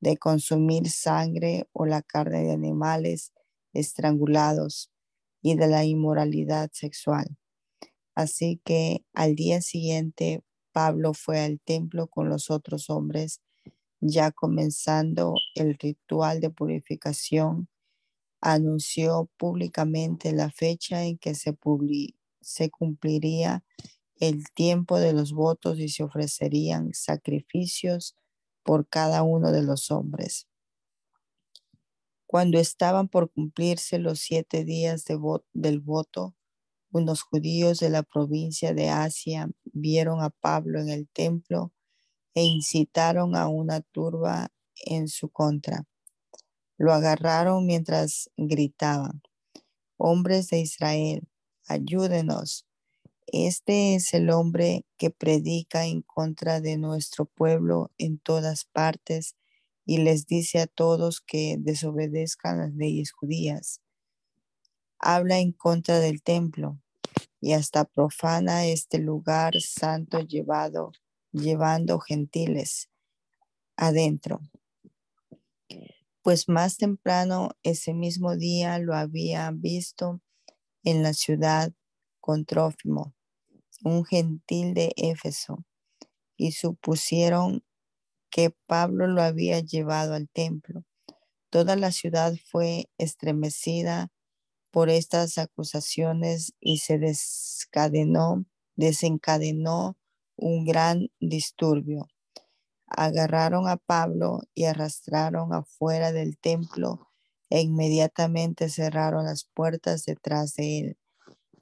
de consumir sangre o la carne de animales estrangulados y de la inmoralidad sexual. Así que al día siguiente Pablo fue al templo con los otros hombres, ya comenzando el ritual de purificación, anunció públicamente la fecha en que se, se cumpliría el tiempo de los votos y se ofrecerían sacrificios por cada uno de los hombres. Cuando estaban por cumplirse los siete días del voto, unos judíos de la provincia de Asia vieron a Pablo en el templo e incitaron a una turba en su contra. Lo agarraron mientras gritaban, hombres de Israel, ayúdenos. Este es el hombre que predica en contra de nuestro pueblo en todas partes y les dice a todos que desobedezcan las leyes judías. Habla en contra del templo y hasta profana este lugar santo llevado, llevando gentiles adentro. Pues más temprano ese mismo día lo había visto en la ciudad con Trófimo, un gentil de Éfeso, y supusieron que Pablo lo había llevado al templo. Toda la ciudad fue estremecida por estas acusaciones y se desencadenó, desencadenó un gran disturbio. Agarraron a Pablo y arrastraron afuera del templo e inmediatamente cerraron las puertas detrás de él.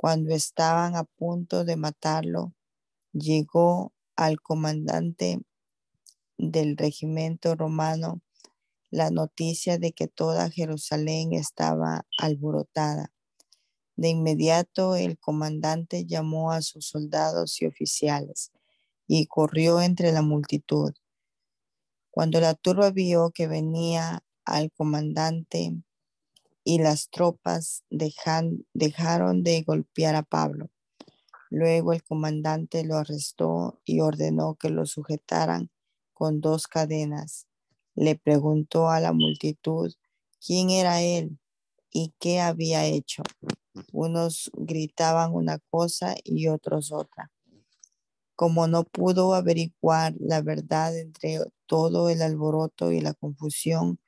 Cuando estaban a punto de matarlo, llegó al comandante del regimiento romano la noticia de que toda Jerusalén estaba alborotada. De inmediato el comandante llamó a sus soldados y oficiales y corrió entre la multitud. Cuando la turba vio que venía al comandante y las tropas dejaron de golpear a Pablo. Luego el comandante lo arrestó y ordenó que lo sujetaran con dos cadenas. Le preguntó a la multitud quién era él y qué había hecho. Unos gritaban una cosa y otros otra. Como no pudo averiguar la verdad entre todo el alboroto y la confusión,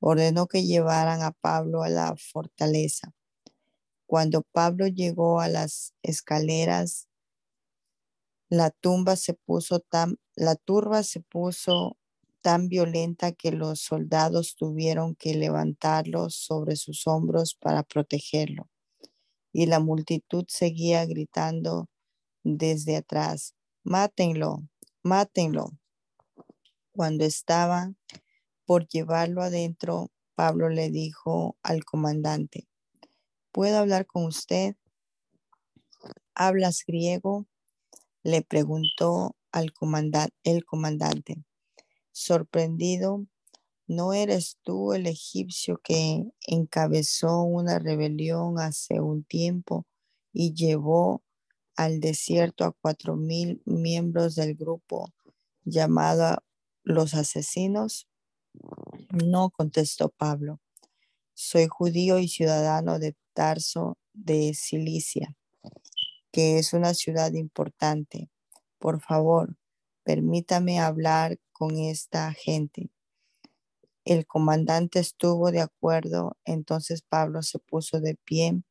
ordenó que llevaran a Pablo a la fortaleza. Cuando Pablo llegó a las escaleras, la tumba se puso tan, turba se puso tan violenta que los soldados tuvieron que levantarlo sobre sus hombros para protegerlo. Y la multitud seguía gritando desde atrás, mátenlo, mátenlo. Cuando estaba por llevarlo adentro, Pablo le dijo al comandante, ¿puedo hablar con usted? ¿Hablas griego? Le preguntó al comandante, el comandante. Sorprendido, ¿no eres tú el egipcio que encabezó una rebelión hace un tiempo y llevó al desierto a cuatro mil miembros del grupo llamado los asesinos? No contestó Pablo. Soy judío y ciudadano de Tarso de Cilicia, que es una ciudad importante. Por favor, permítame hablar con esta gente. El comandante estuvo de acuerdo, entonces Pablo se puso de pie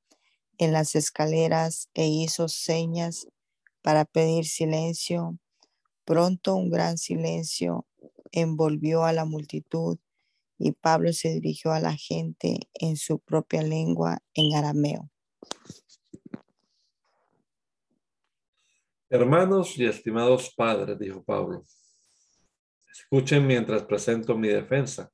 en las escaleras e hizo señas para pedir silencio. Pronto un gran silencio envolvió a la multitud y Pablo se dirigió a la gente en su propia lengua, en arameo. Hermanos y estimados padres, dijo Pablo, escuchen mientras presento mi defensa.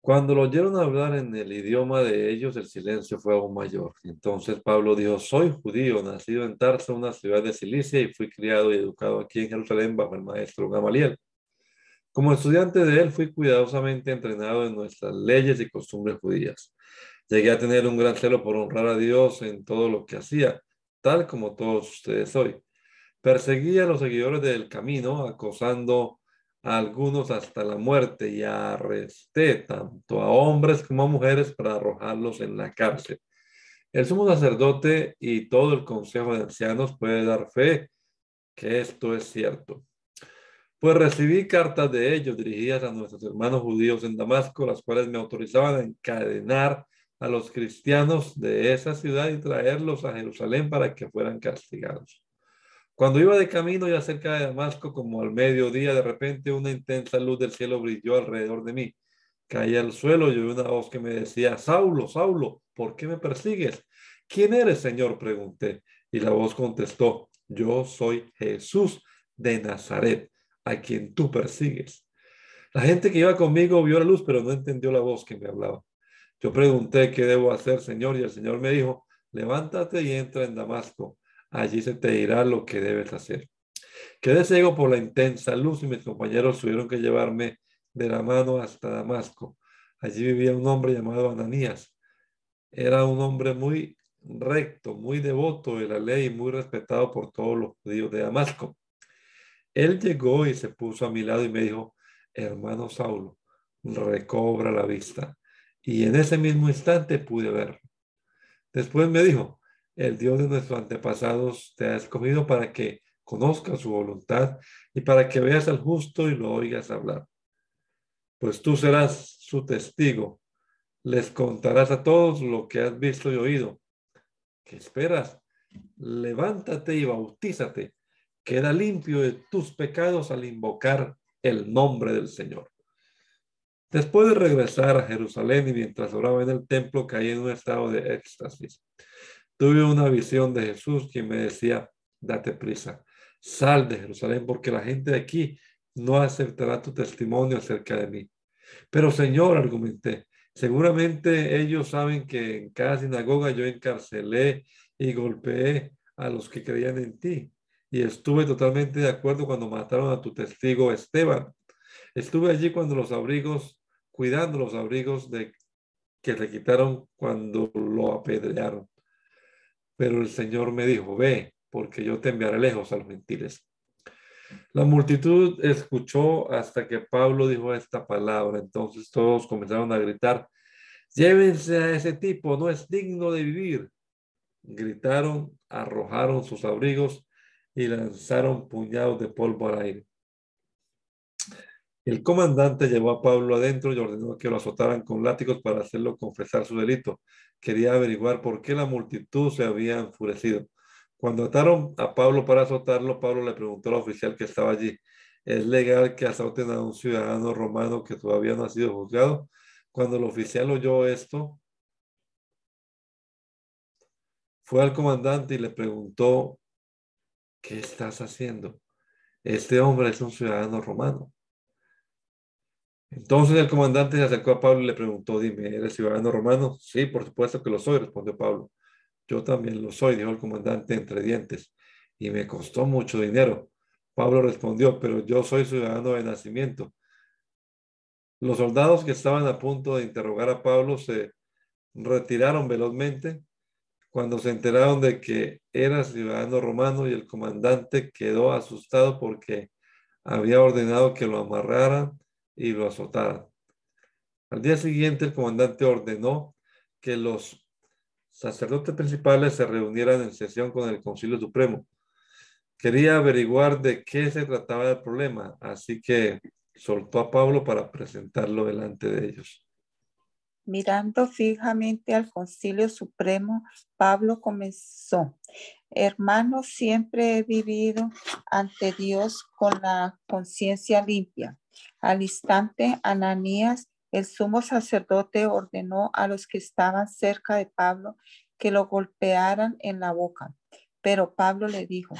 Cuando lo oyeron hablar en el idioma de ellos, el silencio fue aún mayor. Entonces Pablo dijo, soy judío, nacido en Tarso, una ciudad de Cilicia, y fui criado y educado aquí en Jerusalén bajo el maestro Gamaliel. Como estudiante de él, fui cuidadosamente entrenado en nuestras leyes y costumbres judías. Llegué a tener un gran celo por honrar a Dios en todo lo que hacía, tal como todos ustedes hoy. Perseguía a los seguidores del camino, acosando a algunos hasta la muerte y arresté tanto a hombres como a mujeres para arrojarlos en la cárcel. El sumo sacerdote y todo el consejo de ancianos puede dar fe que esto es cierto. Pues recibí cartas de ellos dirigidas a nuestros hermanos judíos en Damasco, las cuales me autorizaban a encadenar a los cristianos de esa ciudad y traerlos a Jerusalén para que fueran castigados. Cuando iba de camino ya cerca de Damasco, como al mediodía, de repente una intensa luz del cielo brilló alrededor de mí. Caí al suelo y oí una voz que me decía, Saulo, Saulo, ¿por qué me persigues? ¿Quién eres, Señor? pregunté. Y la voz contestó, yo soy Jesús de Nazaret, a quien tú persigues. La gente que iba conmigo vio la luz, pero no entendió la voz que me hablaba. Yo pregunté, ¿qué debo hacer, Señor? Y el Señor me dijo, levántate y entra en Damasco allí se te dirá lo que debes hacer. Quedé ciego por la intensa luz y mis compañeros tuvieron que llevarme de la mano hasta Damasco. Allí vivía un hombre llamado Ananías. Era un hombre muy recto, muy devoto de la ley y muy respetado por todos los judíos de Damasco. Él llegó y se puso a mi lado y me dijo, hermano Saulo, recobra la vista. Y en ese mismo instante pude verlo. Después me dijo, el Dios de nuestros antepasados te ha escogido para que conozcas su voluntad y para que veas al justo y lo oigas hablar. Pues tú serás su testigo. Les contarás a todos lo que has visto y oído. ¿Qué esperas? Levántate y bautízate. Queda limpio de tus pecados al invocar el nombre del Señor. Después de regresar a Jerusalén y mientras oraba en el templo, caí en un estado de éxtasis. Tuve una visión de Jesús que me decía, date prisa, sal de Jerusalén porque la gente de aquí no aceptará tu testimonio acerca de mí. Pero Señor, argumenté, seguramente ellos saben que en cada sinagoga yo encarcelé y golpeé a los que creían en ti. Y estuve totalmente de acuerdo cuando mataron a tu testigo Esteban. Estuve allí cuando los abrigos, cuidando los abrigos de que le quitaron cuando lo apedrearon. Pero el Señor me dijo, ve, porque yo te enviaré lejos a los gentiles. La multitud escuchó hasta que Pablo dijo esta palabra. Entonces todos comenzaron a gritar, llévense a ese tipo, no es digno de vivir. Gritaron, arrojaron sus abrigos y lanzaron puñados de polvo al aire. El comandante llevó a Pablo adentro y ordenó que lo azotaran con látigos para hacerlo confesar su delito. Quería averiguar por qué la multitud se había enfurecido. Cuando ataron a Pablo para azotarlo, Pablo le preguntó al oficial que estaba allí, ¿es legal que azoten a un ciudadano romano que todavía no ha sido juzgado? Cuando el oficial oyó esto, fue al comandante y le preguntó, ¿qué estás haciendo? Este hombre es un ciudadano romano. Entonces el comandante se acercó a Pablo y le preguntó, dime, ¿eres ciudadano romano? Sí, por supuesto que lo soy, respondió Pablo. Yo también lo soy, dijo el comandante entre dientes, y me costó mucho dinero. Pablo respondió, pero yo soy ciudadano de nacimiento. Los soldados que estaban a punto de interrogar a Pablo se retiraron velozmente cuando se enteraron de que era ciudadano romano y el comandante quedó asustado porque había ordenado que lo amarraran y lo azotaran. Al día siguiente el comandante ordenó que los sacerdotes principales se reunieran en sesión con el Concilio Supremo. Quería averiguar de qué se trataba el problema, así que soltó a Pablo para presentarlo delante de ellos. Mirando fijamente al Concilio Supremo, Pablo comenzó, hermano, siempre he vivido ante Dios con la conciencia limpia. Al instante, Ananías, el sumo sacerdote, ordenó a los que estaban cerca de Pablo que lo golpearan en la boca. Pero Pablo le dijo,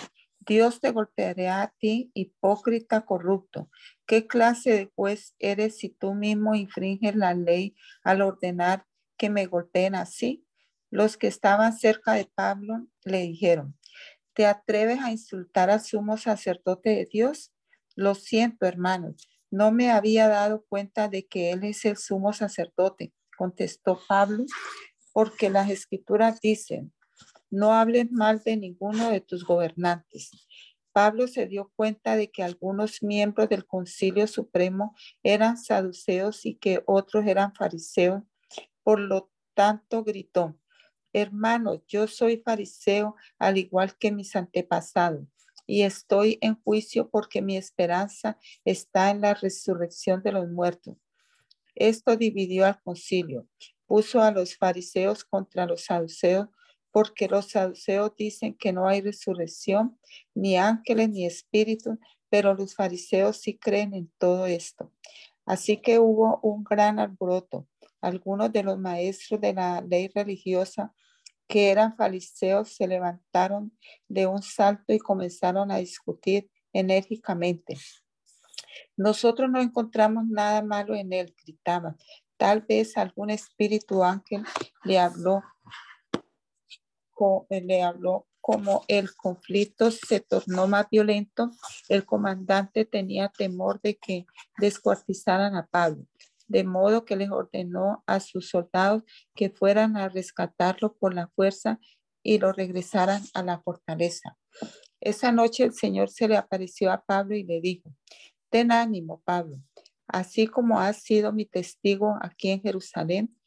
Dios te golpeará a ti, hipócrita corrupto. ¿Qué clase de juez eres si tú mismo infringes la ley al ordenar que me golpeen así? Los que estaban cerca de Pablo le dijeron, ¿te atreves a insultar al sumo sacerdote de Dios? Lo siento, hermanos, no me había dado cuenta de que él es el sumo sacerdote, contestó Pablo, porque las escrituras dicen, no hables mal de ninguno de tus gobernantes. Pablo se dio cuenta de que algunos miembros del Concilio Supremo eran saduceos y que otros eran fariseos. Por lo tanto, gritó, hermanos, yo soy fariseo al igual que mis antepasados y estoy en juicio porque mi esperanza está en la resurrección de los muertos. Esto dividió al concilio, puso a los fariseos contra los saduceos porque los saduceos dicen que no hay resurrección, ni ángeles, ni espíritus, pero los fariseos sí creen en todo esto. Así que hubo un gran alboroto. Algunos de los maestros de la ley religiosa que eran fariseos se levantaron de un salto y comenzaron a discutir enérgicamente. Nosotros no encontramos nada malo en él, gritaban. Tal vez algún espíritu ángel le habló le habló como el conflicto se tornó más violento, el comandante tenía temor de que descuartizaran a Pablo, de modo que les ordenó a sus soldados que fueran a rescatarlo por la fuerza y lo regresaran a la fortaleza. Esa noche el Señor se le apareció a Pablo y le dijo, ten ánimo, Pablo, así como has sido mi testigo aquí en Jerusalén,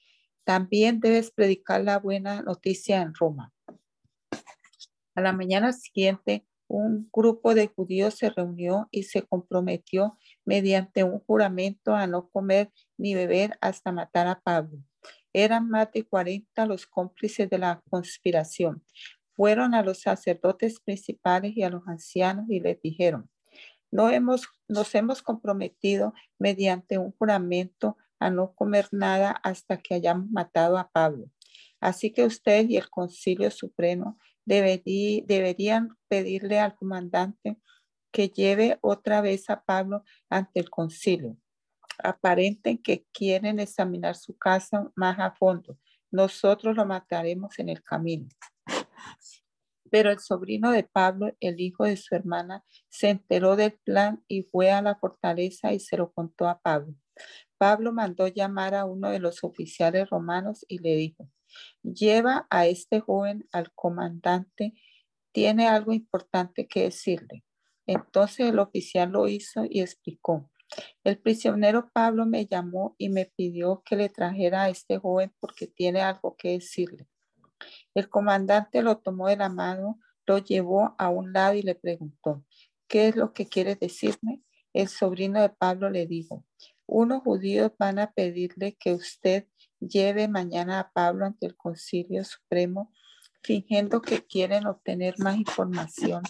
también debes predicar la buena noticia en Roma. A la mañana siguiente, un grupo de judíos se reunió y se comprometió mediante un juramento a no comer ni beber hasta matar a Pablo. Eran más de 40 los cómplices de la conspiración. Fueron a los sacerdotes principales y a los ancianos y les dijeron, no hemos, nos hemos comprometido mediante un juramento a no comer nada hasta que hayamos matado a Pablo. Así que usted y el Concilio Supremo deberían pedirle al comandante que lleve otra vez a Pablo ante el concilio. Aparenten que quieren examinar su casa más a fondo. Nosotros lo mataremos en el camino. Pero el sobrino de Pablo, el hijo de su hermana, se enteró del plan y fue a la fortaleza y se lo contó a Pablo. Pablo mandó llamar a uno de los oficiales romanos y le dijo, Lleva a este joven al comandante, tiene algo importante que decirle. Entonces el oficial lo hizo y explicó. El prisionero Pablo me llamó y me pidió que le trajera a este joven porque tiene algo que decirle. El comandante lo tomó de la mano, lo llevó a un lado y le preguntó, ¿qué es lo que quiere decirme? el sobrino de Pablo le dijo, unos judíos van a pedirle que usted lleve mañana a Pablo ante el Concilio Supremo, fingiendo que quieren obtener más información,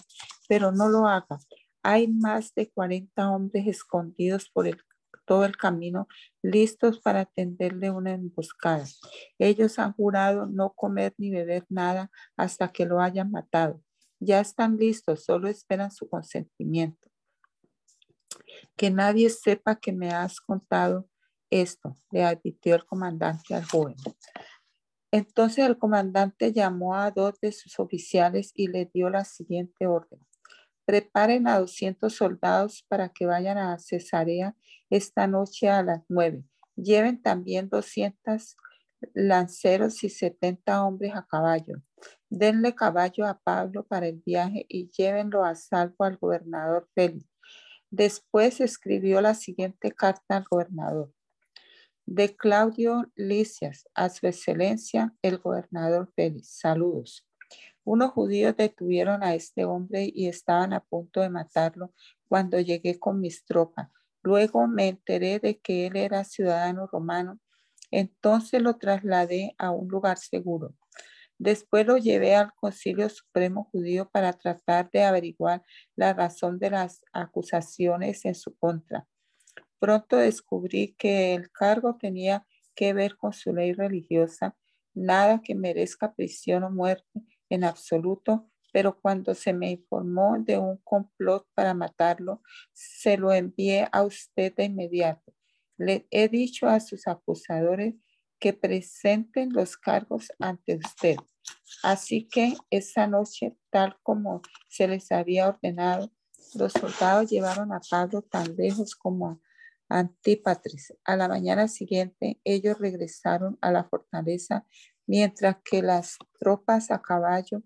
pero no lo haga. Hay más de 40 hombres escondidos por todo el camino, listos para tenderle una emboscada. Ellos han jurado no comer ni beber nada hasta que lo hayan matado. Ya están listos, solo esperan su consentimiento. Que nadie sepa que me has contado esto, le advirtió el comandante al joven. Entonces el comandante llamó a dos de sus oficiales y le dio la siguiente orden. Preparen a 200 soldados para que vayan a Cesarea esta noche a las 9. Lleven también 200 lanceros y 70 hombres a caballo. Denle caballo a Pablo para el viaje y llévenlo a salvo al gobernador Félix. Después escribió la siguiente carta al gobernador. De Claudio Licias, a su excelencia, el gobernador Félix. Saludos. Unos judíos detuvieron a este hombre y estaban a punto de matarlo cuando llegué con mis tropas. Luego me enteré de que él era ciudadano romano. Entonces lo trasladé a un lugar seguro. Después lo llevé al Concilio Supremo Judío para tratar de averiguar la razón de las acusaciones en su contra. Pronto descubrí que el cargo tenía que ver con su ley religiosa, nada que merezca prisión o muerte en absoluto, pero cuando se me informó de un complot para matarlo, se lo envié a usted de inmediato. Le he dicho a sus acusadores que presenten los cargos ante usted. Así que esa noche, tal como se les había ordenado, los soldados llevaron a Pablo tan lejos como Antípatris. A la mañana siguiente, ellos regresaron a la fortaleza, mientras que las tropas a caballo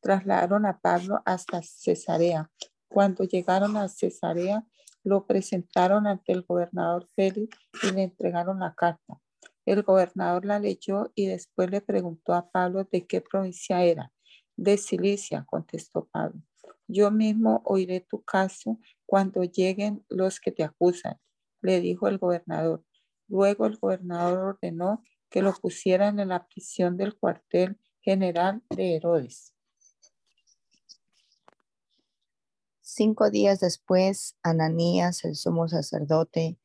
trasladaron a Pablo hasta Cesarea. Cuando llegaron a Cesarea, lo presentaron ante el gobernador Félix y le entregaron la carta. El gobernador la leyó y después le preguntó a Pablo de qué provincia era. De Cilicia, contestó Pablo. Yo mismo oiré tu caso cuando lleguen los que te acusan, le dijo el gobernador. Luego el gobernador ordenó que lo pusieran en la prisión del cuartel general de Herodes. Cinco días después, Ananías, el sumo sacerdote,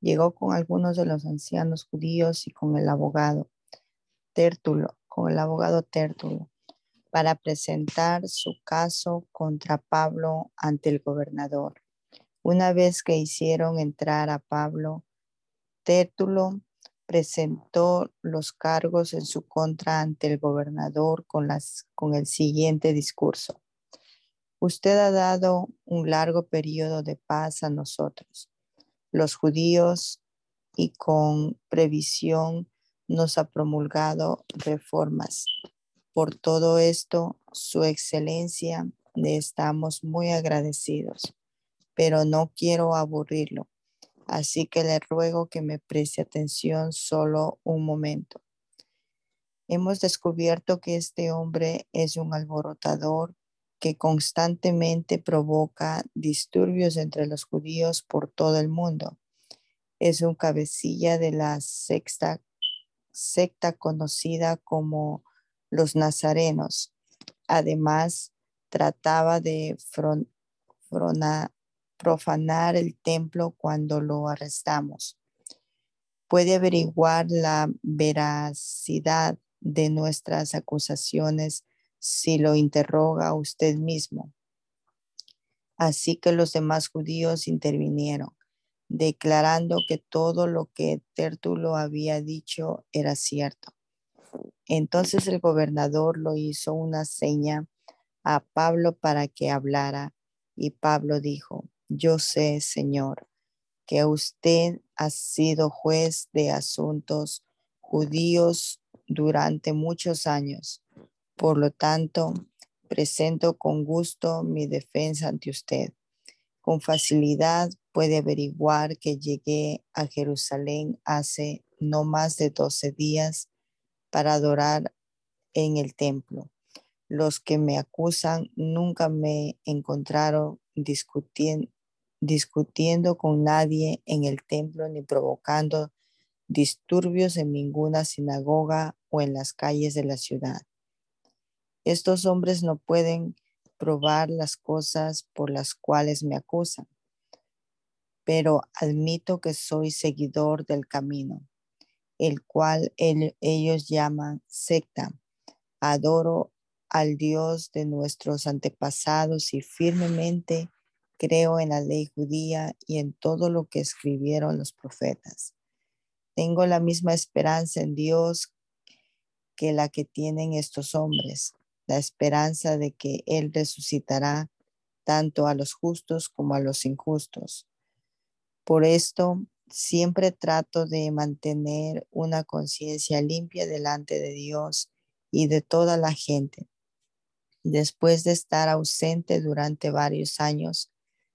llegó con algunos de los ancianos judíos y con el abogado Tértulo, con el abogado Tértulo, para presentar su caso contra Pablo ante el gobernador. Una vez que hicieron entrar a Pablo, Tértulo presentó los cargos en su contra ante el gobernador con, las, con el siguiente discurso. Usted ha dado un largo periodo de paz a nosotros los judíos y con previsión nos ha promulgado reformas. Por todo esto, Su Excelencia, le estamos muy agradecidos, pero no quiero aburrirlo, así que le ruego que me preste atención solo un momento. Hemos descubierto que este hombre es un alborotador que constantemente provoca disturbios entre los judíos por todo el mundo. Es un cabecilla de la sexta, secta conocida como los nazarenos. Además, trataba de profanar el templo cuando lo arrestamos. Puede averiguar la veracidad de nuestras acusaciones si lo interroga usted mismo. Así que los demás judíos intervinieron, declarando que todo lo que Tértulo había dicho era cierto. Entonces el gobernador lo hizo una seña a Pablo para que hablara y Pablo dijo, yo sé, Señor, que usted ha sido juez de asuntos judíos durante muchos años por lo tanto, presento con gusto mi defensa ante usted. Con facilidad puede averiguar que llegué a Jerusalén hace no más de 12 días para adorar en el templo. Los que me acusan nunca me encontraron discutiendo con nadie en el templo ni provocando disturbios en ninguna sinagoga o en las calles de la ciudad. Estos hombres no pueden probar las cosas por las cuales me acusan, pero admito que soy seguidor del camino, el cual ellos llaman secta. Adoro al Dios de nuestros antepasados y firmemente creo en la ley judía y en todo lo que escribieron los profetas. Tengo la misma esperanza en Dios que la que tienen estos hombres, la esperanza de que Él resucitará tanto a los justos como a los injustos. Por esto, siempre trato de mantener una conciencia limpia delante de Dios y de toda la gente. Después de estar ausente durante varios años,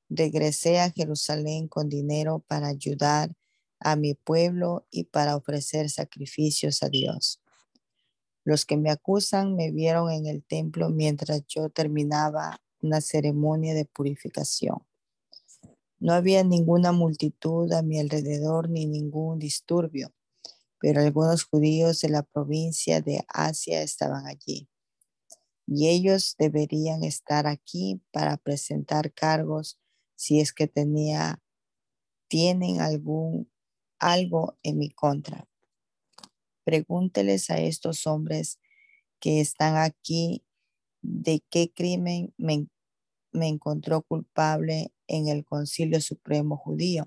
regresé a Jerusalén con dinero para ayudar a mi pueblo y para ofrecer sacrificios a Dios. Los que me acusan me vieron en el templo mientras yo terminaba una ceremonia de purificación. No había ninguna multitud a mi alrededor ni ningún disturbio, pero algunos judíos de la provincia de Asia estaban allí. Y ellos deberían estar aquí para presentar cargos si es que tenía, tienen algún algo en mi contra. Pregúnteles a estos hombres que están aquí de qué crimen me, me encontró culpable en el Concilio Supremo Judío,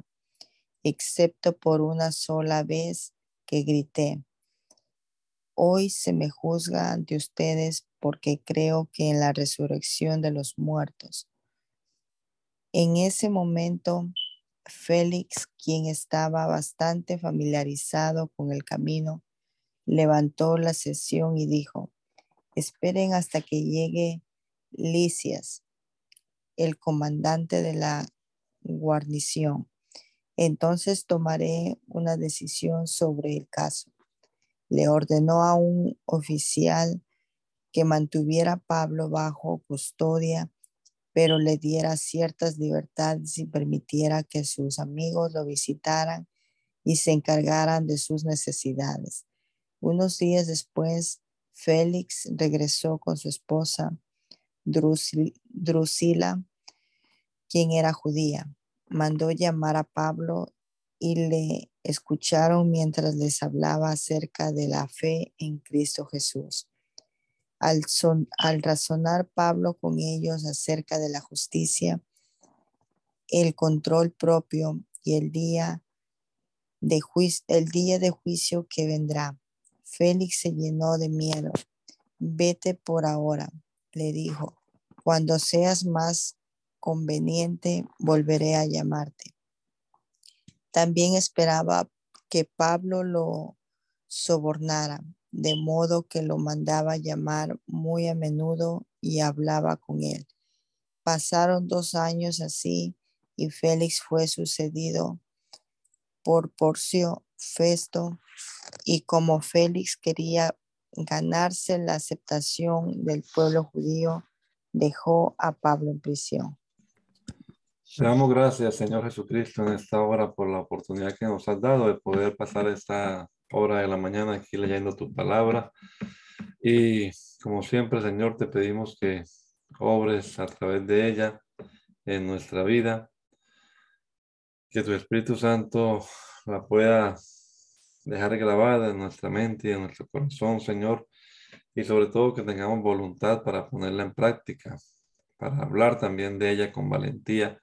excepto por una sola vez que grité. Hoy se me juzga ante ustedes porque creo que en la resurrección de los muertos. En ese momento Félix, quien estaba bastante familiarizado con el camino, levantó la sesión y dijo, esperen hasta que llegue Licias, el comandante de la guarnición. Entonces tomaré una decisión sobre el caso. Le ordenó a un oficial que mantuviera a Pablo bajo custodia pero le diera ciertas libertades y permitiera que sus amigos lo visitaran y se encargaran de sus necesidades. Unos días después, Félix regresó con su esposa Drusila, quien era judía. Mandó llamar a Pablo y le escucharon mientras les hablaba acerca de la fe en Cristo Jesús. Al, razonar Pablo con ellos acerca de la justicia, el control propio y el día de juicio, el día de juicio que vendrá, Félix se llenó de miedo. Vete por ahora, le dijo. Cuando seas más conveniente, volveré a llamarte. También esperaba que Pablo lo sobornara, de modo que lo mandaba llamar muy a menudo y hablaba con él. Pasaron dos años así y Félix fue sucedido por Porcio Festo y como Félix quería ganarse la aceptación del pueblo judío, dejó a Pablo en prisión. Te damos gracias, Señor Jesucristo, en esta hora por la oportunidad que nos has dado de poder pasar esta hora de la mañana aquí leyendo tu palabra. Y como siempre, Señor, te pedimos que obres a través de ella en nuestra vida, que tu Espíritu Santo la pueda dejar grabada en nuestra mente y en nuestro corazón, Señor, y sobre todo que tengamos voluntad para ponerla en práctica, para hablar también de ella con valentía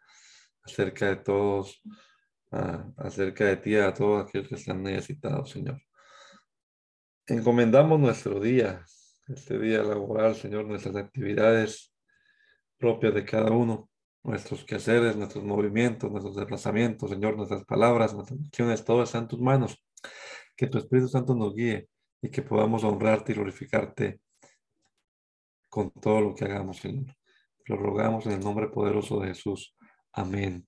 acerca de todos acerca de ti a todos aquellos que están necesitados, Señor. Encomendamos nuestro día, este día laboral, Señor, nuestras actividades propias de cada uno, nuestros quehaceres, nuestros movimientos, nuestros desplazamientos, Señor, nuestras palabras, nuestras acciones, todo está en tus manos. Que tu Espíritu Santo nos guíe y que podamos honrarte y glorificarte con todo lo que hagamos, Señor. Lo rogamos en el nombre poderoso de Jesús. Amén.